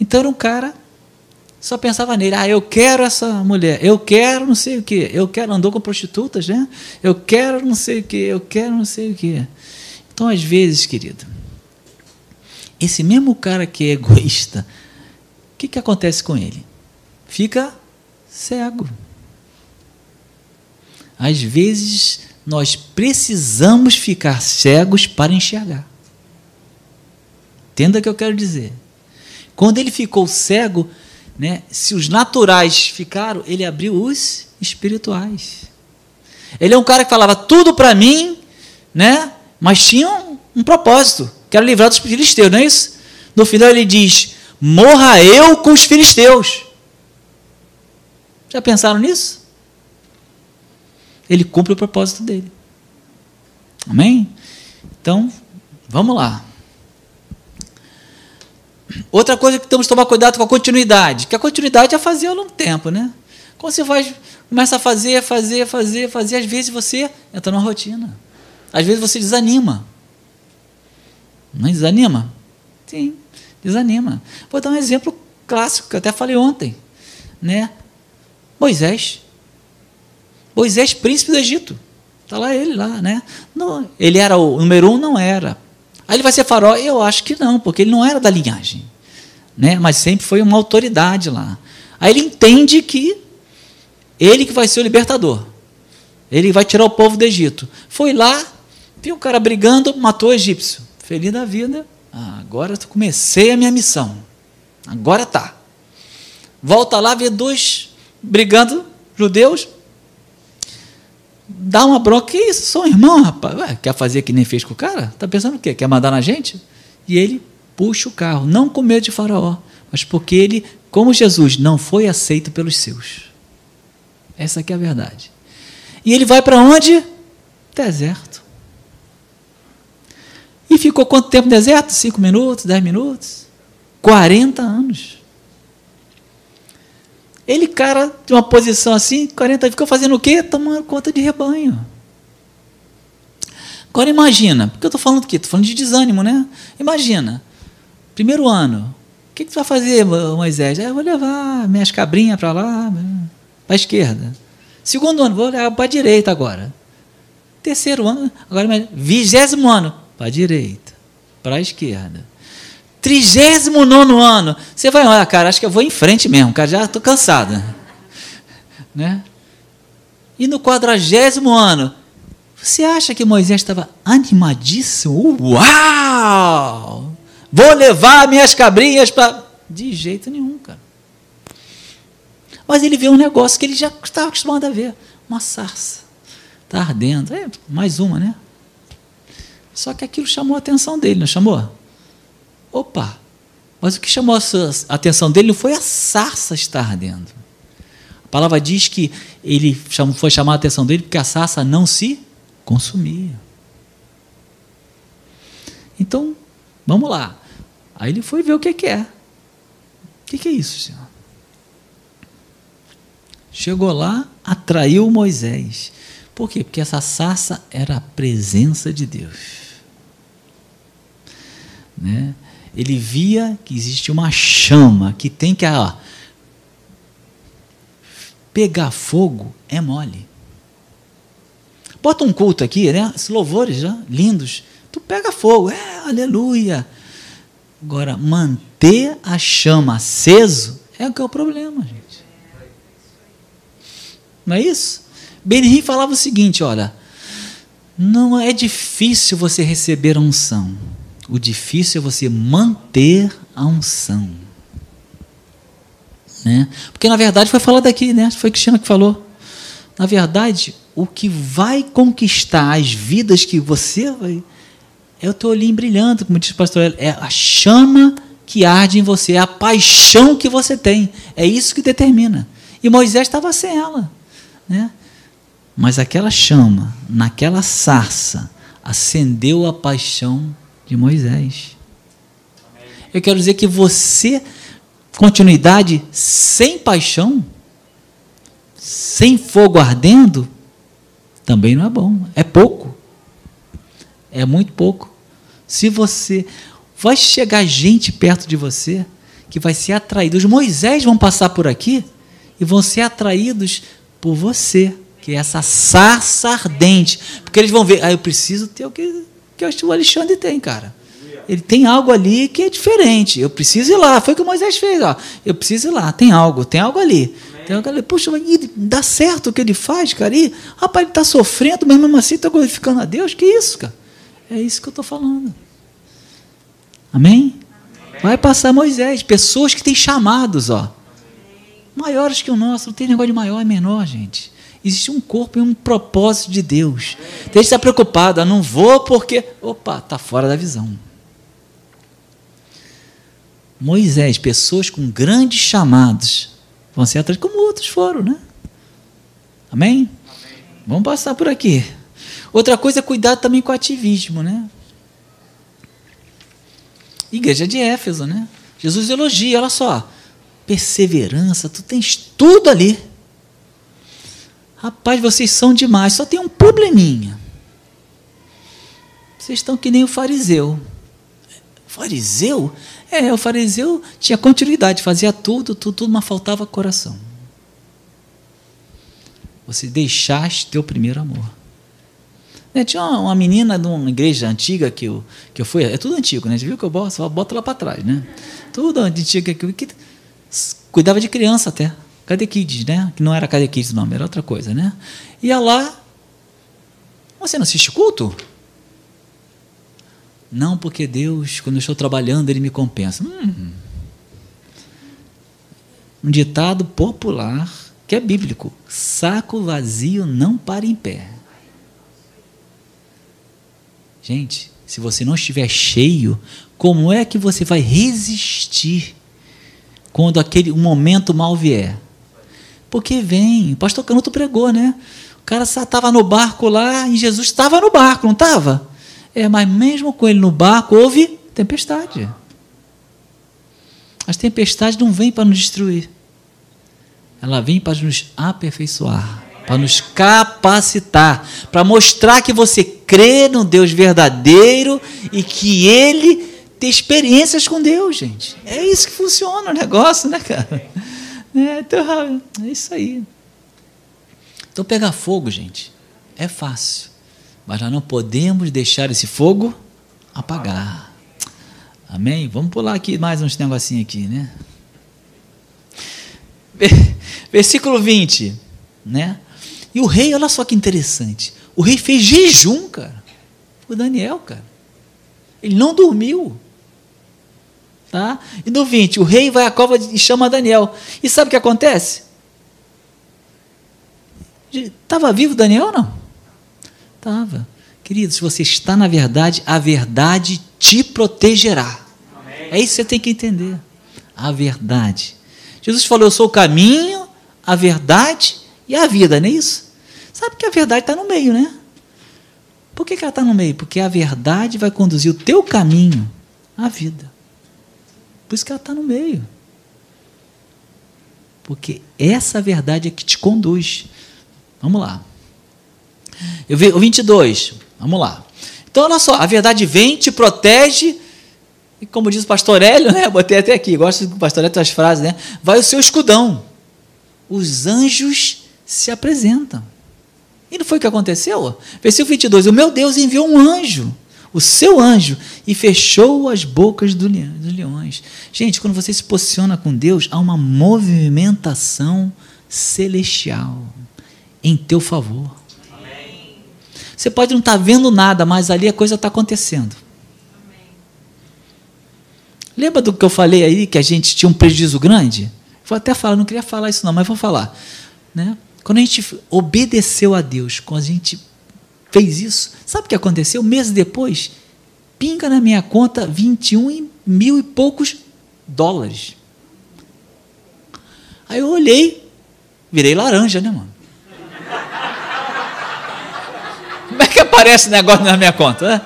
Speaker 1: Então era um cara só pensava nele. Ah, eu quero essa mulher, eu quero não sei o que, eu quero, andou com prostitutas, né? Eu quero não sei o que, eu quero não sei o que. Então, às vezes, querido, esse mesmo cara que é egoísta, o que, que acontece com ele? Fica cego. Às vezes, nós precisamos ficar cegos para enxergar. Entenda o que eu quero dizer. Quando ele ficou cego, né? Se os naturais ficaram, ele abriu os espirituais. Ele é um cara que falava tudo para mim, né? mas tinha um, um, propósito, que era livrar dos filisteus, não é isso? No final ele diz: Morra eu com os filisteus. Já pensaram nisso? Ele cumpre o propósito dele. Amém? Então, vamos lá. Outra coisa que temos que tomar cuidado com a continuidade, que a continuidade é fazer ao longo do tempo, né? Quando você vai, começa a fazer, fazer, fazer, fazer, às vezes você entra numa rotina. Às vezes você desanima. Não desanima? Sim, desanima. Vou dar um exemplo clássico que eu até falei ontem, né? Moisés. Moisés, príncipe do Egito. Está lá ele lá, né? Não, ele era o número um, não era. Aí ele vai ser faraó? Eu acho que não, porque ele não era da linhagem. Né? Mas sempre foi uma autoridade lá. Aí ele entende que ele que vai ser o libertador. Ele vai tirar o povo do Egito. Foi lá, viu o cara brigando, matou o egípcio. Feliz da vida. Ah, agora comecei a minha missão. Agora tá. Volta lá, vê dois brigando, judeus, dá uma bronca. Que isso? Sou irmão, rapaz. Ué, quer fazer que nem fez com o cara? Está pensando o quê? Quer mandar na gente? E ele puxa o carro, não com medo de Faraó, mas porque ele, como Jesus, não foi aceito pelos seus. Essa aqui é a verdade. E ele vai para onde? Deserto. E ficou quanto tempo no deserto? Cinco minutos, dez minutos? 40 anos. Ele, cara, de uma posição assim, 40 ficou fazendo o quê? Tomando conta de rebanho. Agora imagina, porque eu estou falando do quê? Estou falando de desânimo, né? Imagina, primeiro ano, o que, que tu vai fazer, Moisés? Ah, eu vou levar minhas cabrinhas para lá, para a esquerda. Segundo ano, vou levar para a direita agora. Terceiro ano, agora vigésimo ano, para a direita, para a esquerda. Trigésimo nono ano, você vai, olha, cara, acho que eu vou em frente mesmo, cara, já estou cansado. Né? E no quadragésimo ano, você acha que Moisés estava animadíssimo? Uau! Vou levar minhas cabrinhas para. De jeito nenhum, cara. Mas ele vê um negócio que ele já estava acostumado a ver: uma sarça. Está ardendo. É, mais uma, né? Só que aquilo chamou a atenção dele, não chamou? Opa! Mas o que chamou a atenção dele não foi a sarça estar ardendo. A palavra diz que ele foi chamar a atenção dele porque a sarça não se consumia. Então, vamos lá. Aí ele foi ver o que, que é. O que, que é isso, Senhor? Chegou lá, atraiu Moisés. Por quê? Porque essa sarça era a presença de Deus. Né? Ele via que existe uma chama que tem que. Ó, pegar fogo é mole. Bota um culto aqui, né? Esses louvores já, lindos. Tu pega fogo, é, aleluia. Agora, manter a chama aceso é o que é o problema, gente. Não é isso? Benihim falava o seguinte: olha, não é difícil você receber a unção. O difícil é você manter a unção. Né? Porque na verdade foi falado aqui, né? Foi Cristina que falou. Na verdade, o que vai conquistar as vidas que você vai é o teu olhinho brilhando, como diz o pastor, é a chama que arde em você, é a paixão que você tem. É isso que determina. E Moisés estava sem ela. Né? Mas aquela chama, naquela sarça, acendeu a paixão de Moisés. Eu quero dizer que você, continuidade sem paixão, sem fogo ardendo, também não é bom. É pouco. É muito pouco. Se você. Vai chegar gente perto de você que vai ser atraído. Os Moisés vão passar por aqui e vão ser atraídos por você, que é essa sarça ardente. Porque eles vão ver, ah, eu preciso ter o que, que o Alexandre tem, cara. Ele tem algo ali que é diferente. Eu preciso ir lá. Foi o que o Moisés fez. Ó. Eu preciso ir lá. Tem algo, tem algo ali. Tem algo ali. Puxa, dá certo o que ele faz, cara. E, rapaz, ele está sofrendo, mas mesmo assim está glorificando a Deus. Que isso, cara? É isso que eu estou falando. Amém? Vai passar Moisés, pessoas que têm chamados, ó. Maiores que o nosso, não tem negócio de maior e menor, gente. Existe um corpo e um propósito de Deus. Deixa de estar preocupado, ah, não vou porque. Opa, está fora da visão. Moisés, pessoas com grandes chamados, vão ser atrás como outros foram, né? Amém? Amém? Vamos passar por aqui. Outra coisa é cuidar também com o ativismo, né? Igreja de Éfeso, né? Jesus elogia, olha só. Perseverança, tu tens tudo ali. Rapaz, vocês são demais, só tem um probleminha. Vocês estão que nem o fariseu. Fariseu? É, o fariseu tinha continuidade, fazia tudo, tudo, tudo, mas faltava coração. Você deixaste teu primeiro amor. Né, tinha uma, uma, menina de uma igreja antiga que eu, que eu fui, é tudo antigo, né? Você viu que eu boto, só boto lá para trás, né? Tudo antigo que, que cuidava de criança até. Catequides, né? Que não era catequides não, era outra coisa, né? Ia lá, você não assiste culto? Não, porque Deus, quando eu estou trabalhando, Ele me compensa. Hum. Um ditado popular que é bíblico: saco vazio não para em pé. Gente, se você não estiver cheio, como é que você vai resistir quando aquele momento mal vier? Porque vem, o pastor Canuto pregou, né? O cara estava no barco lá e Jesus estava no barco, não estava? É, mas mesmo com ele no barco, houve tempestade. As tempestades não vêm para nos destruir. Ela vem para nos aperfeiçoar, para nos capacitar, para mostrar que você crê no Deus verdadeiro e que ele tem experiências com Deus, gente. É isso que funciona o negócio, né, cara? É, então, é isso aí. Então, pegar fogo, gente, é fácil. Mas nós não podemos deixar esse fogo apagar. Amém? Vamos pular aqui mais uns negocinhos aqui, né? Versículo 20, né? E o rei, olha só que interessante. O rei fez jejum, cara. O Daniel, cara. Ele não dormiu. Tá? E no 20, o rei vai à cova e chama Daniel. E sabe o que acontece? Estava vivo Daniel ou não? Estava. Querido, se você está na verdade, a verdade te protegerá. Amém. É isso que você tem que entender. A verdade. Jesus falou: Eu sou o caminho, a verdade e a vida, não é isso? Sabe que a verdade está no meio, né? Por que, que ela está no meio? Porque a verdade vai conduzir o teu caminho à vida. Por isso que ela está no meio. Porque essa verdade é que te conduz. Vamos lá. Eu vi, o 22, vamos lá. Então, olha só, a verdade vem, te protege, e como diz o pastor Hélio, né? Botei até aqui, gosto do pastor Hélio, as frases, né? Vai o seu escudão. Os anjos se apresentam. E não foi o que aconteceu? Versículo 22, o meu Deus enviou um anjo, o seu anjo, e fechou as bocas dos leões. Gente, quando você se posiciona com Deus, há uma movimentação celestial em teu favor. Amém. Você pode não estar tá vendo nada, mas ali a coisa está acontecendo. Amém. Lembra do que eu falei aí, que a gente tinha um prejuízo grande? Vou até falar, não queria falar isso não, mas vou falar. Né? Quando a gente obedeceu a Deus, quando a gente fez isso, sabe o que aconteceu? Meses depois, pinga na minha conta 21 mil e poucos dólares. Aí eu olhei, virei laranja, né, mano? Como é que aparece negócio na minha conta? Né?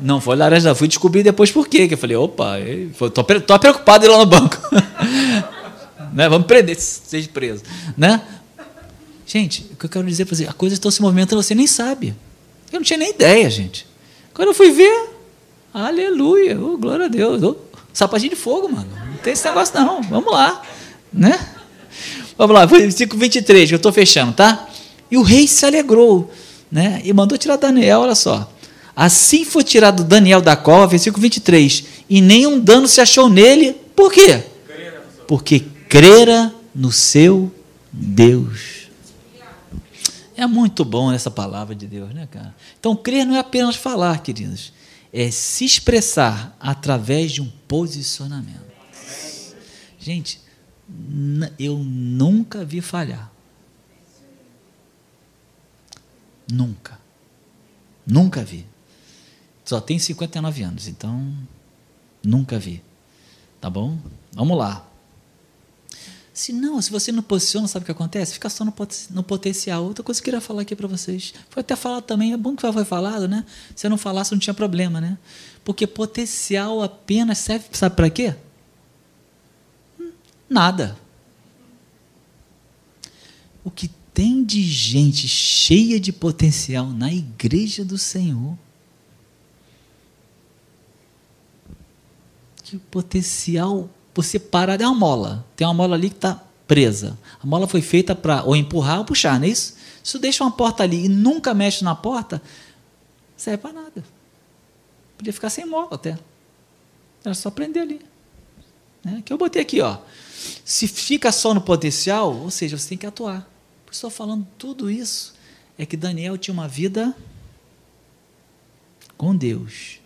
Speaker 1: Não foi laranja. Fui descobrir depois por quê. Que eu falei, opa, estou preocupado ir lá no banco. né? Vamos prender, seja preso. Né? Gente, o que eu quero dizer para você, a coisa está se movimentando, você nem sabe. Eu não tinha nem ideia, gente. Quando eu fui ver, aleluia, oh, glória a Deus. Oh, sapatinho de fogo, mano. Não tem esse negócio, não. Vamos lá. Né? Vamos lá, versículo 23, que eu estou fechando, tá? E o rei se alegrou né? E mandou tirar Daniel, olha só. Assim foi tirado Daniel da cova, versículo 23, e nenhum dano se achou nele. Por quê? Porque crera no seu Deus. É muito bom essa palavra de Deus, né, cara? Então, crer não é apenas falar, queridos, é se expressar através de um posicionamento. Gente, eu nunca vi falhar. Nunca. Nunca vi. Só tem 59 anos, então nunca vi. Tá bom? Vamos lá. Se não, se você não posiciona, sabe o que acontece? Fica só no, no potencial. Outra coisa que eu queria falar aqui para vocês. Foi até falar também, é bom que foi falado, né? Se eu não falasse, não tinha problema, né? Porque potencial apenas serve, sabe para quê? Nada. O que tem de gente cheia de potencial na igreja do Senhor. Que potencial você parar é uma mola. Tem uma mola ali que está presa. A mola foi feita para ou empurrar ou puxar, não é isso? Se você deixa uma porta ali e nunca mexe na porta, serve para nada. Podia ficar sem mola até. Era só prender ali. Né? Que eu botei aqui, ó. Se fica só no potencial, ou seja, você tem que atuar estou falando tudo isso é que Daniel tinha uma vida com Deus.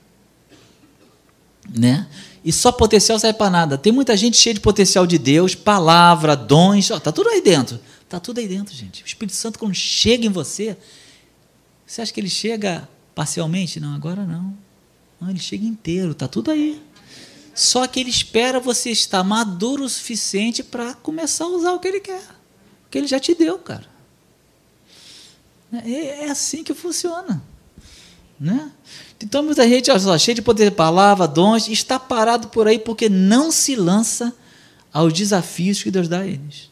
Speaker 1: Né? E só potencial serve para nada. Tem muita gente cheia de potencial de Deus, palavra, dons, está tudo aí dentro. Está tudo aí dentro, gente. O Espírito Santo, quando chega em você, você acha que ele chega parcialmente? Não, agora não. Não, ele chega inteiro, está tudo aí. Só que ele espera você estar maduro o suficiente para começar a usar o que ele quer que ele já te deu, cara. É, é assim que funciona. Né? Então muita gente, olha só, cheia de poder de palavra, dons, está parado por aí porque não se lança aos desafios que Deus dá a eles.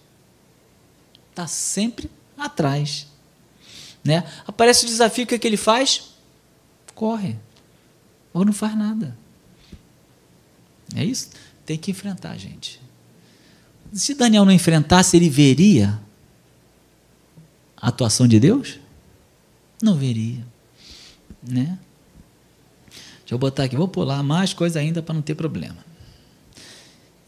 Speaker 1: Está sempre atrás. Né? Aparece o desafio, o que, é que ele faz? Corre. Ou não faz nada. É isso? Tem que enfrentar, gente. Se Daniel não enfrentasse, ele veria a atuação de Deus? Não veria. Né? Deixa eu botar aqui, vou pular mais coisa ainda para não ter problema.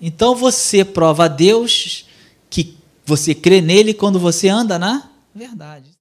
Speaker 1: Então você prova a Deus que você crê nele quando você anda na verdade.